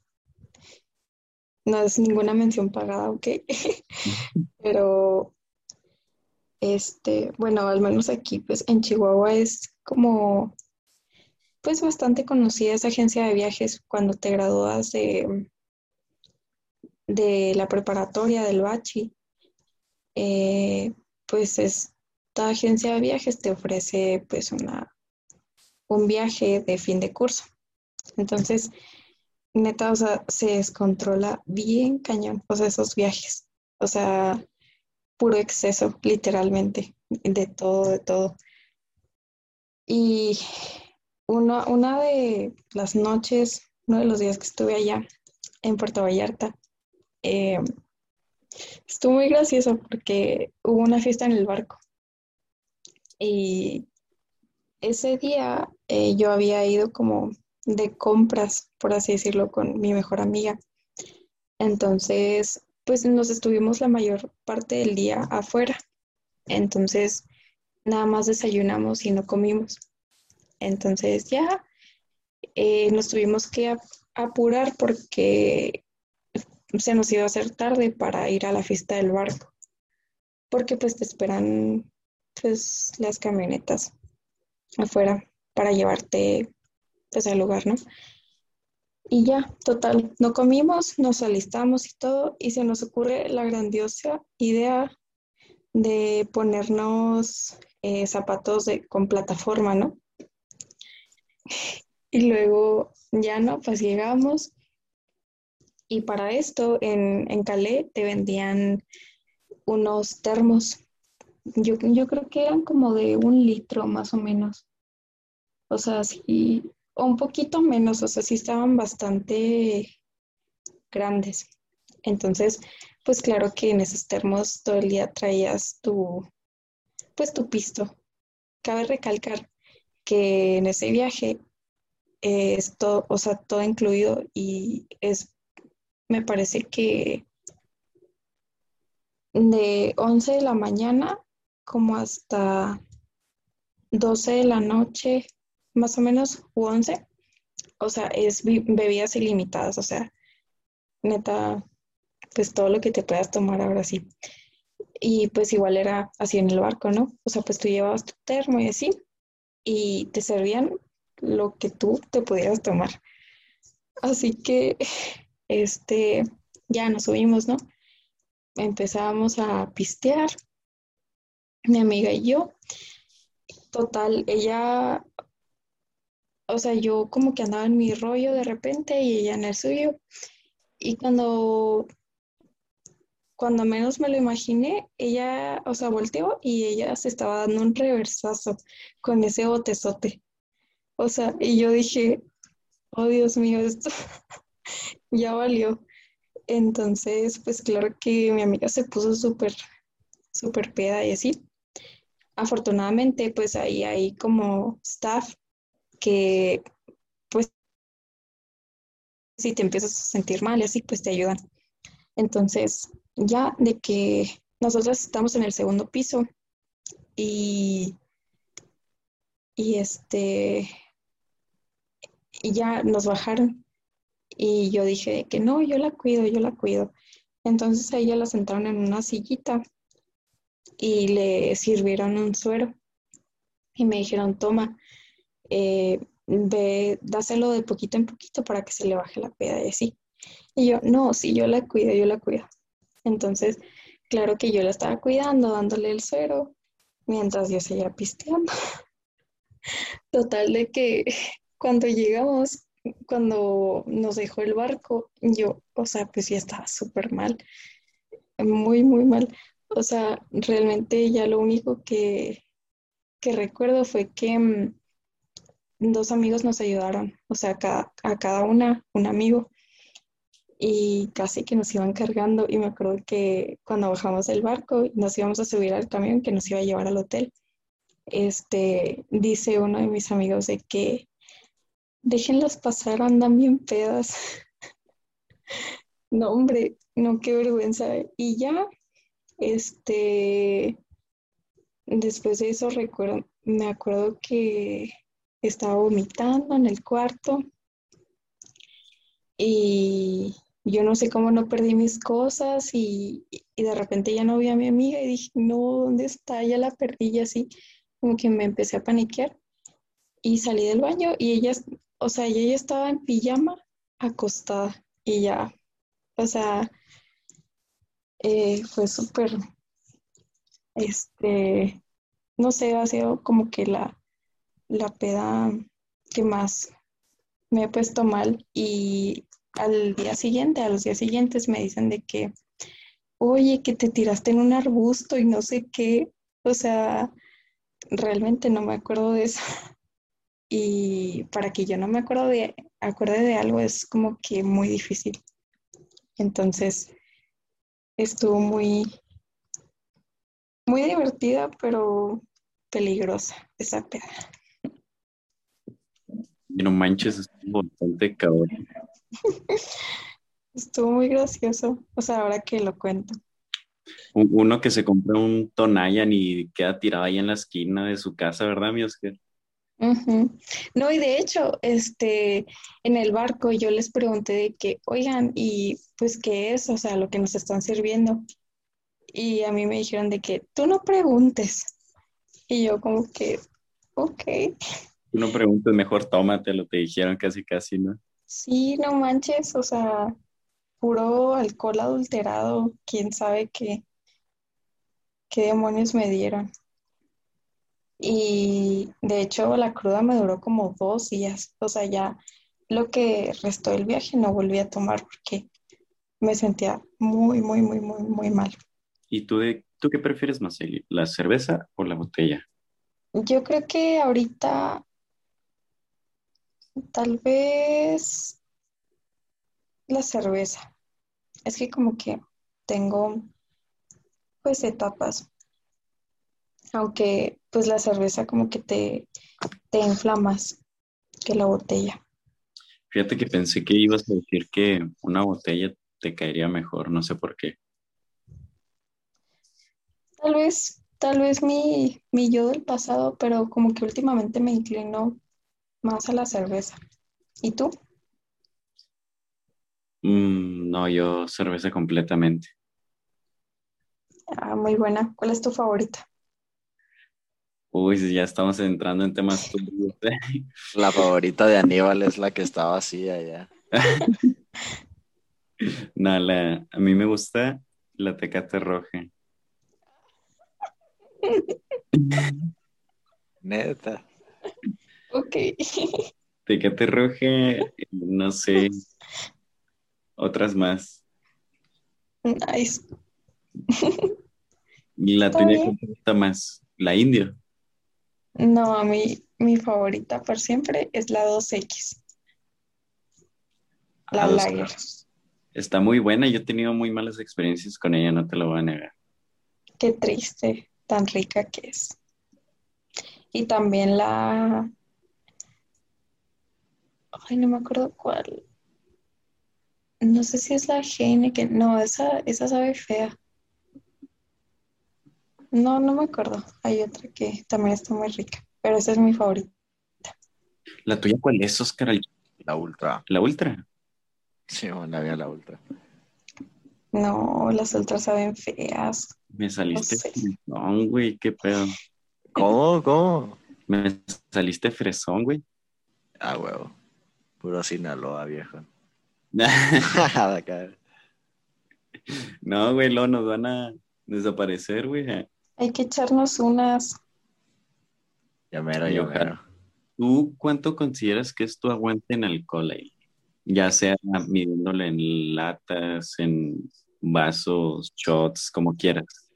No es ninguna mención pagada, ok. Pero este, bueno, al menos aquí, pues en Chihuahua es como, pues bastante conocida esa agencia de viajes cuando te gradúas de, de la preparatoria del Bachi. Eh, pues es toda agencia de viajes te ofrece pues una, un viaje de fin de curso. Entonces, neta, o sea, se descontrola bien cañón, o esos viajes. O sea, puro exceso, literalmente, de todo, de todo. Y una, una de las noches, uno de los días que estuve allá en Puerto Vallarta, eh, estuvo muy gracioso porque hubo una fiesta en el barco. Y ese día eh, yo había ido como de compras, por así decirlo, con mi mejor amiga. Entonces, pues nos estuvimos la mayor parte del día afuera. Entonces, nada más desayunamos y no comimos. Entonces ya eh, nos tuvimos que apurar porque se nos iba a hacer tarde para ir a la fiesta del barco. Porque pues te esperan pues las camionetas afuera para llevarte pues al lugar, ¿no? Y ya, total, no comimos, nos alistamos y todo, y se nos ocurre la grandiosa idea de ponernos eh, zapatos de, con plataforma, ¿no? Y luego ya no, pues llegamos. Y para esto en, en Calais te vendían unos termos. Yo, yo creo que eran como de un litro más o menos. O sea, sí, un poquito menos, o sea, sí estaban bastante grandes. Entonces, pues claro que en esos termos todo el día traías tu, pues tu pisto. Cabe recalcar que en ese viaje es todo, o sea, todo incluido y es, me parece que de 11 de la mañana como hasta 12 de la noche más o menos, u 11. O sea, es bebidas ilimitadas, o sea, neta, pues todo lo que te puedas tomar ahora sí. Y pues igual era así en el barco, ¿no? O sea, pues tú llevabas tu termo y así, y te servían lo que tú te pudieras tomar. Así que, este, ya nos subimos, ¿no? Empezábamos a pistear, mi amiga y yo. Total, ella o sea, yo como que andaba en mi rollo de repente y ella en el suyo. Y cuando, cuando menos me lo imaginé, ella, o sea, volteó y ella se estaba dando un reversazo con ese botezote. O sea, y yo dije, oh Dios mío, esto ya valió. Entonces, pues claro que mi amiga se puso súper, súper peda y así. Afortunadamente, pues ahí hay como staff que pues si te empiezas a sentir mal así, pues te ayudan. Entonces, ya de que nosotros estamos en el segundo piso y, y este, y ya nos bajaron y yo dije que no, yo la cuido, yo la cuido. Entonces a ella la sentaron en una sillita y le sirvieron un suero y me dijeron, toma, eh, ve, dáselo de poquito en poquito para que se le baje la peda y así. Y yo, no, sí, yo la cuido, yo la cuido. Entonces, claro que yo la estaba cuidando, dándole el suero, mientras yo seguía pisteando. Total de que cuando llegamos, cuando nos dejó el barco, yo, o sea, pues ya estaba súper mal, muy, muy mal. O sea, realmente ya lo único que, que recuerdo fue que mm, dos amigos nos ayudaron, o sea, a cada una, un amigo, y casi que nos iban cargando. Y me acuerdo que cuando bajamos del barco nos íbamos a subir al camión que nos iba a llevar al hotel, este, dice uno de mis amigos de que déjenlos pasar, andan bien pedas. no, hombre, no, qué vergüenza. Y ya, este, después de eso recuerdo, me acuerdo que estaba vomitando en el cuarto y yo no sé cómo no perdí mis cosas y, de repente ya no vi a mi amiga y dije, no, ¿dónde está? Ya la perdí y así, como que me empecé a paniquear y salí del baño y ella, o sea, ella estaba en pijama acostada y ya, o sea, eh, fue súper, este, no sé, ha sido como que la, la peda que más me he puesto mal y al día siguiente, a los días siguientes me dicen de que, oye, que te tiraste en un arbusto y no sé qué, o sea, realmente no me acuerdo de eso. Y para que yo no me acuerdo de, acuerde de algo es como que muy difícil. Entonces, estuvo muy, muy divertida, pero peligrosa esa peda. No manches, estuvo bastante cabrón. Estuvo muy gracioso, o sea, ahora que lo cuento. Uno que se compró un Tonayan y queda tirado ahí en la esquina de su casa, ¿verdad, mi Oscar? No, y de hecho, este, en el barco yo les pregunté de que, oigan, y pues, ¿qué es? O sea, lo que nos están sirviendo. Y a mí me dijeron de que tú no preguntes. Y yo como que, ok. Tú no preguntes, mejor tómatelo, te dijeron casi, casi, ¿no? Sí, no manches, o sea, puro alcohol adulterado, quién sabe qué, qué demonios me dieron. Y de hecho la cruda me duró como dos días, o sea, ya lo que restó del viaje no volví a tomar porque me sentía muy, muy, muy, muy, muy mal. ¿Y tú, de, tú qué prefieres más, la cerveza o la botella? Yo creo que ahorita tal vez la cerveza. Es que como que tengo pues etapas. Aunque pues la cerveza como que te, te inflamas que la botella. Fíjate que pensé que ibas a decir que una botella te caería mejor, no sé por qué. Tal vez, tal vez mi, mi yo del pasado, pero como que últimamente me inclino más a la cerveza. ¿Y tú? Mm, no, yo cerveza completamente. Ah, muy buena. ¿Cuál es tu favorita? Uy, ya estamos entrando en temas turbios. ¿eh? La favorita de Aníbal es la que está vacía ya. no, la, a mí me gusta la tecate roja. Neta. Ok. Tecate roja, no sé, otras más. Nice. ¿Y la tuya que gusta más? ¿La india? No, a mí mi favorita por siempre es la 2X. La Ah, Lager. Está muy buena, yo he tenido muy malas experiencias con ella, no te lo voy a negar. Qué triste, tan rica que es. Y también la... Ay, no me acuerdo cuál. No sé si es la Heineken. No, esa, esa sabe fea. No, no me acuerdo. Hay otra que también está muy rica, pero esa es mi favorita. ¿La tuya cuál es, Oscar? La ultra. ¿La ultra? Sí, bueno, había la ultra. No, las otras saben feas. Me saliste sé. fresón, güey, qué pedo. ¿Cómo? ¿Cómo? Me saliste fresón, güey. Ah, huevo. Puro Sinaloa, viejo. No, güey, luego nos van a desaparecer, güey. Hay que echarnos unas. Ya mero, ya mero. ¿Tú cuánto consideras que es tu aguante en alcohol ahí? Ya sea midiéndole en latas, en vasos, shots, como quieras.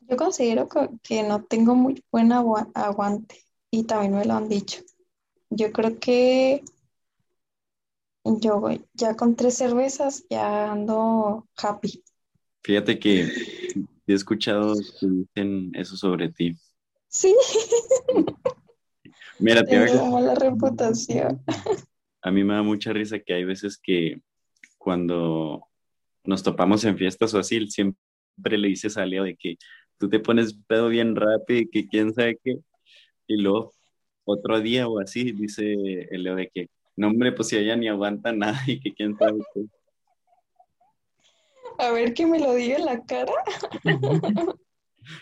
Yo considero que, no tengo muy buen agua- aguante y también me lo han dicho. Yo creo que yo voy- ya con tres cervezas ya ando happy. Fíjate que he escuchado que dicen eso sobre ti. Sí, Mira, te tengo mala reputación. a mí me da mucha risa que hay veces que cuando nos topamos en fiestas o así, siempre le dices a Leo de que tú te pones pedo bien rápido y que quién sabe qué. Y luego otro día o así dice el Leo de que no, hombre, pues si ella ni aguanta nada y que quién sabe qué. A ver que me lo diga en la cara.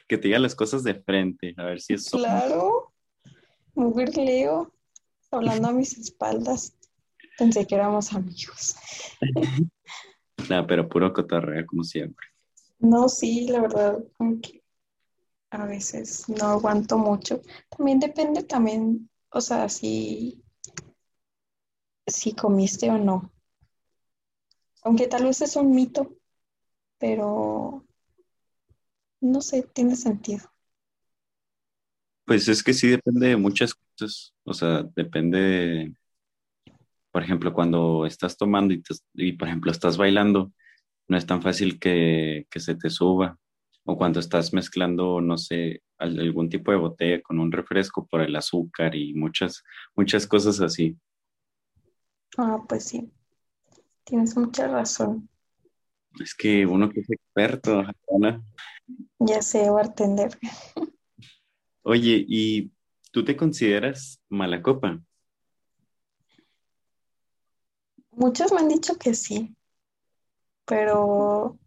Que te diga las cosas de frente, a ver si es Claro. Mujer Leo, hablando a mis espaldas. Pensé que éramos amigos. Nada, pero puro cotorreo como siempre. No, sí, la verdad, como que a veces no aguanto mucho. También depende también, o sea, si, si comiste o no. Aunque tal vez es un mito, pero no sé, tiene sentido. Pues es que sí depende de muchas cosas. O sea, depende de, por ejemplo, cuando estás tomando y, por ejemplo, estás bailando, no es tan fácil que, que se te suba. O cuando estás mezclando, no sé, algún tipo de botella con un refresco por el azúcar y muchas, muchas cosas así. Ah, pues sí. Tienes mucha razón. Es que uno que es experto, Ana. Ya sé, bartender. Oye, ¿y tú te consideras mala copa? Muchos me han dicho que sí, pero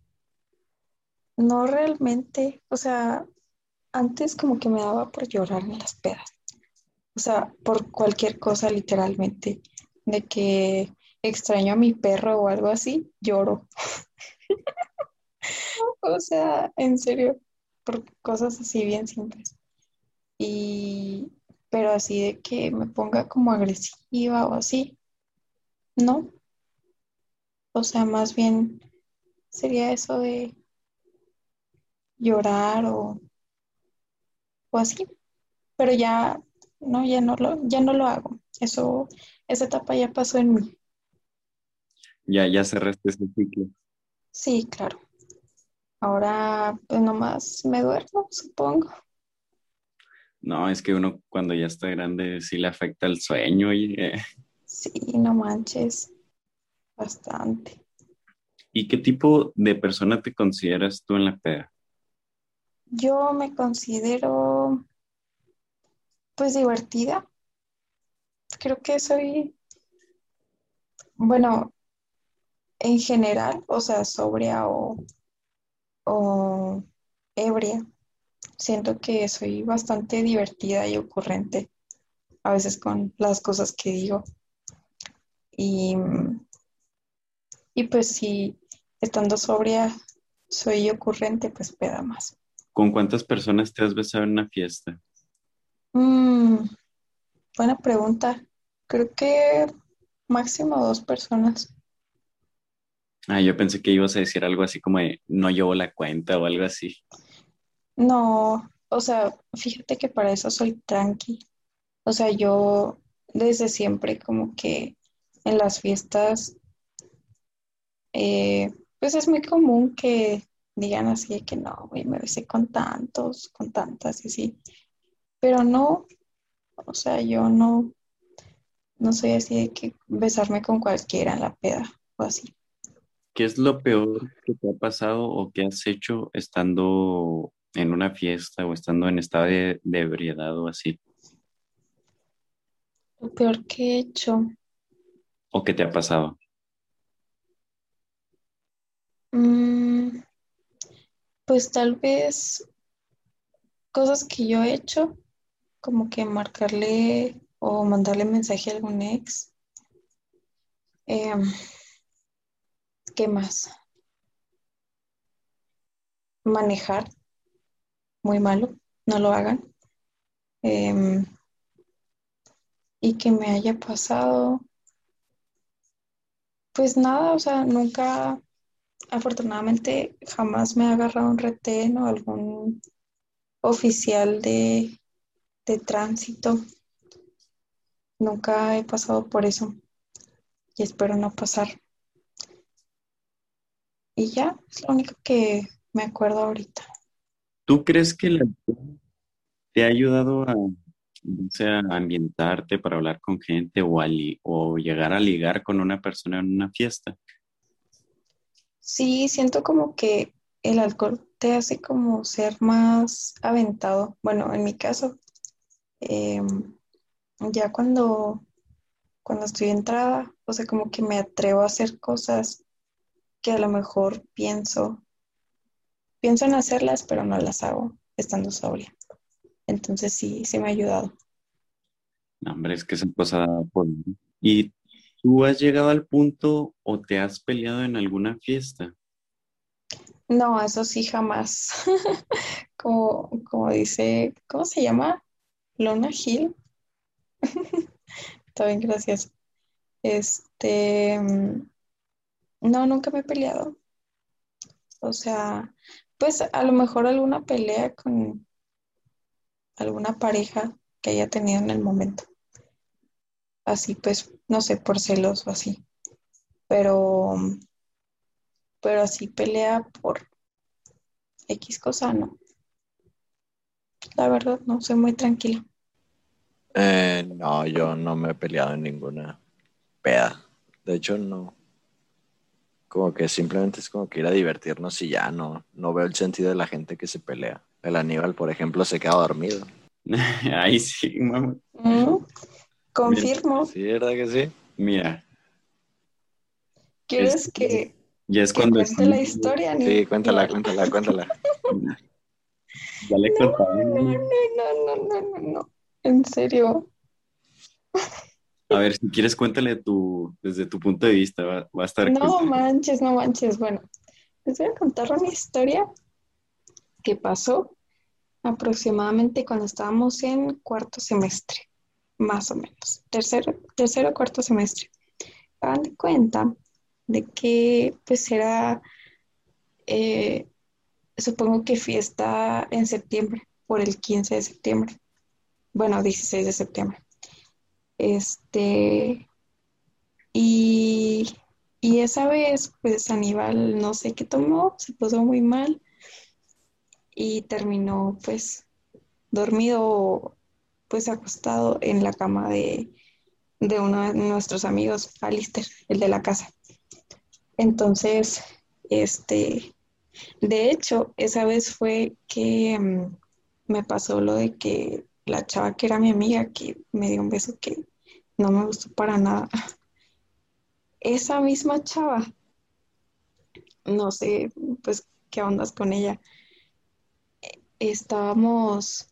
no realmente, o sea, antes como que me daba por llorar en las pedas, o sea, por cualquier cosa literalmente, de que extraño a mi perro o algo así, lloro. o sea, en serio, por cosas así bien simples. Y, pero así de que me ponga como agresiva o así, no. O sea, más bien sería eso de llorar o, o así. Pero ya, no, ya no lo, ya no lo hago. Eso, esa etapa ya pasó en mí. Ya, ya cerraste ese ciclo. Sí, claro. Ahora, pues nomás me duermo, supongo. No, es que uno cuando ya está grande sí le afecta el sueño y... Sí, no manches. Bastante. ¿Y qué tipo de persona te consideras tú en la peda? Yo me considero pues divertida. Creo que soy, bueno, en general, o sea, sobria o, ebria. Siento que soy bastante divertida y ocurrente a veces con las cosas que digo. Y, y pues si estando sobria soy ocurrente, pues peda más. ¿Con cuántas personas te has besado en una fiesta? Mm, buena pregunta. Creo que máximo dos personas. Ah, yo pensé que ibas a decir algo así como de no llevo la cuenta o algo así. No, o sea, fíjate que para eso soy tranqui. O sea, yo desde siempre como que en las fiestas, eh, pues es muy común que digan así de que no, me besé con tantos, con tantas y así. Pero no, o sea, yo no, no soy así de que besarme con cualquiera en la peda o así. ¿Qué es lo peor que te ha pasado o que has hecho estando en una fiesta o estando en estado de, ebriedad o así? Lo peor que he hecho. ¿O qué te ha pasado? Mm, pues tal vez cosas que yo he hecho, como que marcarle o mandarle mensaje a algún ex. Em, ¿Qué más? Manejar, muy malo, no lo hagan. Em, y que me haya pasado, pues nada, o sea, nunca, afortunadamente, jamás me ha agarrado un retén o algún oficial de, de tránsito. Nunca he pasado por eso y espero no pasar. Y ya, es lo único que me acuerdo ahorita. ¿Tú crees que la te ha ayudado a, a ambientarte para hablar con gente o, o llegar a ligar con una persona en una fiesta? Sí, siento como que el alcohol te hace como ser más aventado. Bueno, en mi caso, em, ya cuando, cuando estoy entrada, o sea, como que me atrevo a hacer cosas que a lo mejor pienso, pienso en hacerlas, pero no las hago estando sobria. Entonces sí, sí me ha ayudado. No, hombre, es que esa cosa por... ¿Y tú has llegado al punto o te has peleado en alguna fiesta? No, eso sí jamás. como, como dice, ¿cómo se llama? Lona Hill. Está bien, gracias. Este, mm, no, nunca me he peleado. O sea, pues a lo mejor alguna pelea con alguna pareja que haya tenido en el momento. Así pues, no sé, por celos o así. Pero, pero así pelea por X cosa, no. La verdad, no, soy muy tranquila. Eh, no, yo no me he peleado en ninguna peda. De hecho, no. Como que simplemente es como que ir a divertirnos y ya no, no veo el sentido de la gente que se pelea. El Aníbal, por ejemplo, se queda dormido. Ahí sí, mamá. Mm, confirmo. Sí, ¿verdad que sí? Mira. ¿Quieres que, Ya es que cuando... cuente la historia? Sí, cuéntala, ni- cuéntala, cuéntala. Ya le No, no, no, no, no, no, no. En serio. A ver, si quieres, cuéntale tu, desde tu punto de vista. Va, va a estar No manches, no manches. Bueno, les voy a contar una historia que pasó aproximadamente cuando estábamos en cuarto semestre, más o menos. Tercero, tercero cuarto semestre. Hagan de cuenta de que pues era, eh, supongo que fiesta en septiembre, por el 15 de septiembre. Bueno, 16 de septiembre. Este, y, y esa vez, pues Aníbal no sé qué tomó, se puso muy mal y terminó pues dormido, pues acostado en la cama de, de uno de nuestros amigos, Alister, el de la casa. Entonces, este, de hecho, esa vez fue que mm, me pasó lo de que la chava que era mi amiga, que me dio un beso que no me gustó para nada. Esa misma chava, no sé, pues qué ondas con ella. Eh, Estábamos,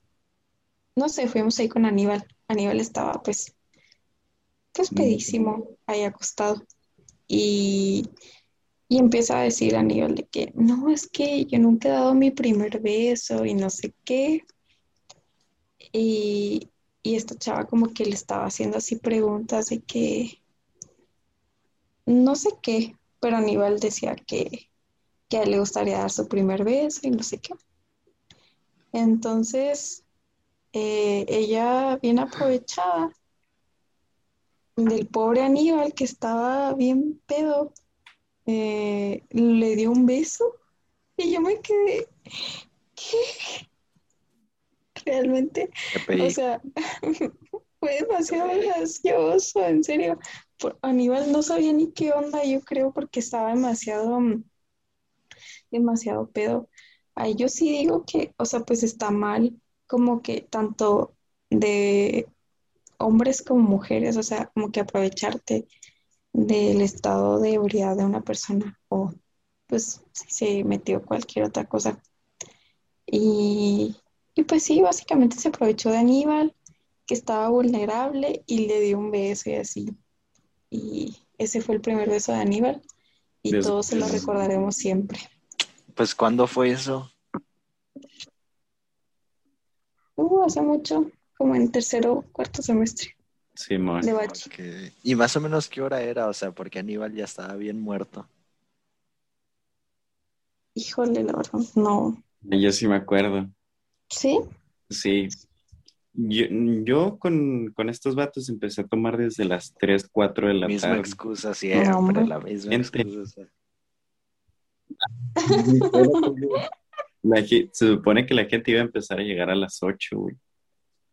no sé, fuimos ahí con Aníbal. Aníbal estaba pues, pues pedísimo ahí acostado. Y, y empieza a decir Aníbal de que no, es que yo nunca he dado mi primer beso y no sé qué. Y, y esta chava como que le estaba haciendo así preguntas de que no sé qué, pero Aníbal decía que, que a él le gustaría dar su primer beso y no sé qué. Entonces, eh, ella bien aprovechada del pobre Aníbal que estaba bien pedo, eh, le dio un beso y yo me quedé, ¿qué? Realmente, o sea, fue demasiado gracioso, en serio. Por- Aníbal no sabía ni qué onda, yo creo, porque estaba demasiado, mm, demasiado pedo. Ahí yo sí digo que, o sea, pues está mal, como que tanto de hombres como mujeres, o sea, como que aprovecharte del estado de ebriedad de una persona o pues si se metió cualquier otra cosa. Y, y pues sí, básicamente se aprovechó de Aníbal, que estaba vulnerable y le dio un beso y así. Y ese fue el primer beso de Aníbal y todos se lo recordaremos siempre. Pues, ¿cuándo fue eso? Uh, hace mucho, como en tercero, cuarto semestre Sí, mo. de bachi. Ok. Y más o menos qué hora era, o sea, porque Aníbal ya estaba bien muerto. Híjole, la verdad, no. Yo sí me acuerdo. ¿Sí? Sí. Yo, yo con, con estos vatos empecé a tomar desde las 3, 4 de la Misma tarde. excusa siempre, No, hombre. la misma Gente. excusa. La se supone que la gente iba a empezar a llegar a las 8, güey.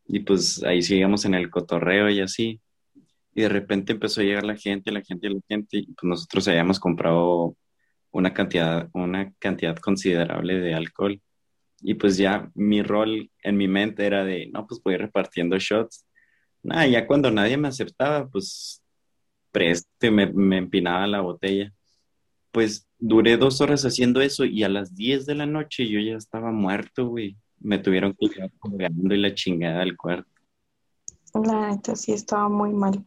Y pues ahí seguíamos en el cotorreo y así. Y de repente empezó a llegar la gente, la gente, la gente. Y pues nosotros habíamos comprado una cantidad, una cantidad considerable de alcohol. Y pues ya mi rol en mi mente era de, no, pues voy repartiendo shots. Nada, ya cuando nadie me aceptaba, pues preste, me, me empinaba la botella. Pues duré dos horas haciendo eso y a las 10 de la noche yo ya estaba muerto, güey. Me tuvieron que llevar colgando y la chingada del cuarto. La neta sí estaba muy mal.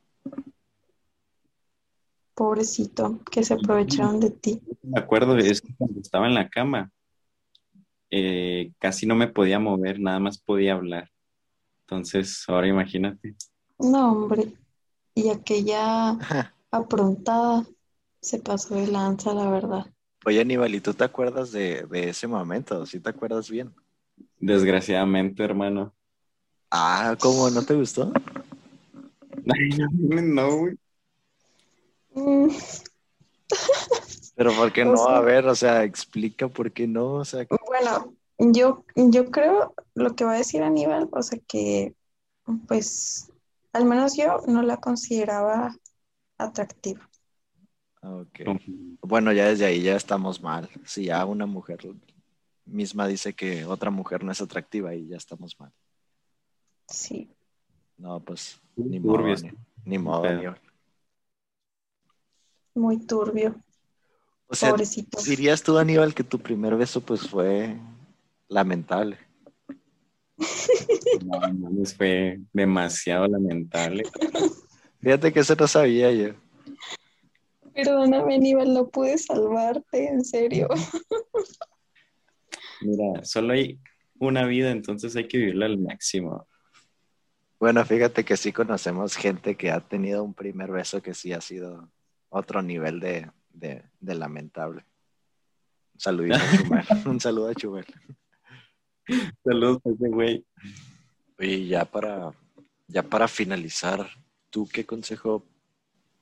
pobrecito, que se aprovecharon de ti. Me acuerdo de eso cuando estaba en la cama. eh, casi no me podía mover, nada más podía hablar. Entonces, ahora imagínate. No, hombre. Y aquella aprontada se pasó de lanza, la verdad. Oye, Aníbal, ¿y tú te acuerdas de, de ese momento? ¿Sí te acuerdas bien? Desgraciadamente, hermano. Ah, ¿cómo? ¿No te gustó? No, no, güey. Mm, Pero ¿por qué O no? sea- A ver, o sea, explica por qué no. O sea, Bueno, yo, yo creo lo que va a decir Aníbal, o sea que, pues, al menos yo no la consideraba atractiva. Ok. Bueno, ya desde ahí ya estamos mal. Si ya una mujer misma dice que otra mujer no es atractiva y ya estamos mal. Sí. No, pues ni modo, Turbio ni, ni modo, Pero-. Muy turbio, O sea, pobrecito. dirías tú, Aníbal, que tu primer beso pues fue lamentable. No, mames, fue demasiado lamentable. Fíjate que eso no sabía yo. Perdóname, Aníbal, no pude salvarte, en serio. Mira, solo hay una vida, entonces hay que vivirla al máximo. Bueno, fíjate que sí conocemos gente que ha tenido un primer beso que sí ha sido otro nivel de, de- de lamentable. Un saludito a Chumel. Un saludo a Chumel. Saludos a ese güey. Y ya para, ya para finalizar, ¿tú qué consejo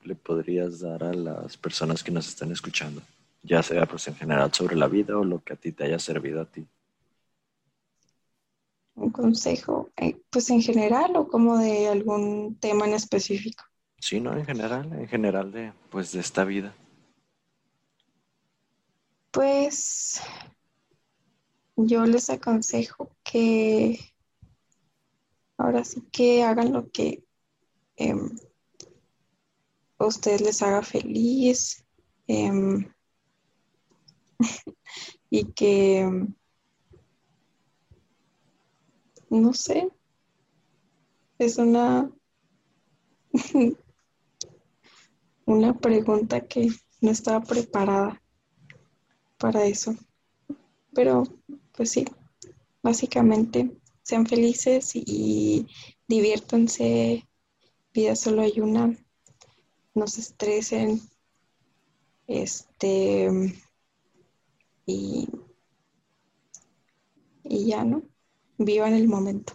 le podrías dar a las personas que nos están escuchando? Ya sea pues en general sobre la vida o lo que a ti te haya servido a ti. Un consejo, eh, pues en general o como de algún tema en específico. Sí, no, en general, en general de pues de esta vida. Pues yo les aconsejo que ahora sí que hagan lo que em, a ustedes les haga feliz em, y que no sé, es una una pregunta que no estaba preparada para eso. Pero, pues sí, básicamente sean felices y diviértanse. Vida solo hay una. No se estresen. Este. Y. Y ya, ¿no? Vivan el momento.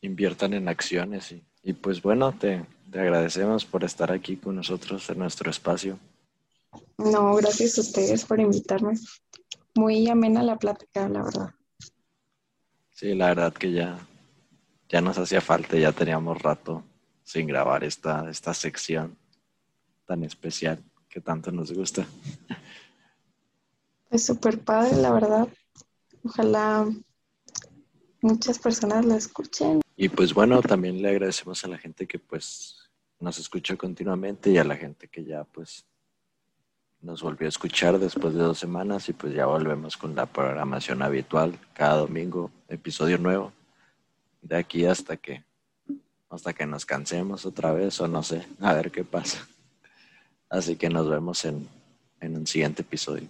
inviertan en acciones y, y pues bueno, te, te agradecemos por estar aquí con nosotros en nuestro espacio. No, gracias a ustedes por invitarme. Muy amena la plática, la verdad. Sí, la verdad que ya, ya nos hacía falta, ya teníamos rato sin grabar esta, esta sección tan especial que tanto nos gusta. Es súper padre, la verdad. Ojalá muchas personas la escuchen. Y pues bueno, también le agradecemos a la gente que pues nos escucha continuamente y a la gente que ya pues nos volvió a escuchar después de dos semanas y pues ya volvemos con la programación habitual cada domingo, episodio nuevo, de aquí hasta que hasta que nos cansemos otra vez o no sé, a ver qué pasa. Así que nos vemos en, en un siguiente episodio.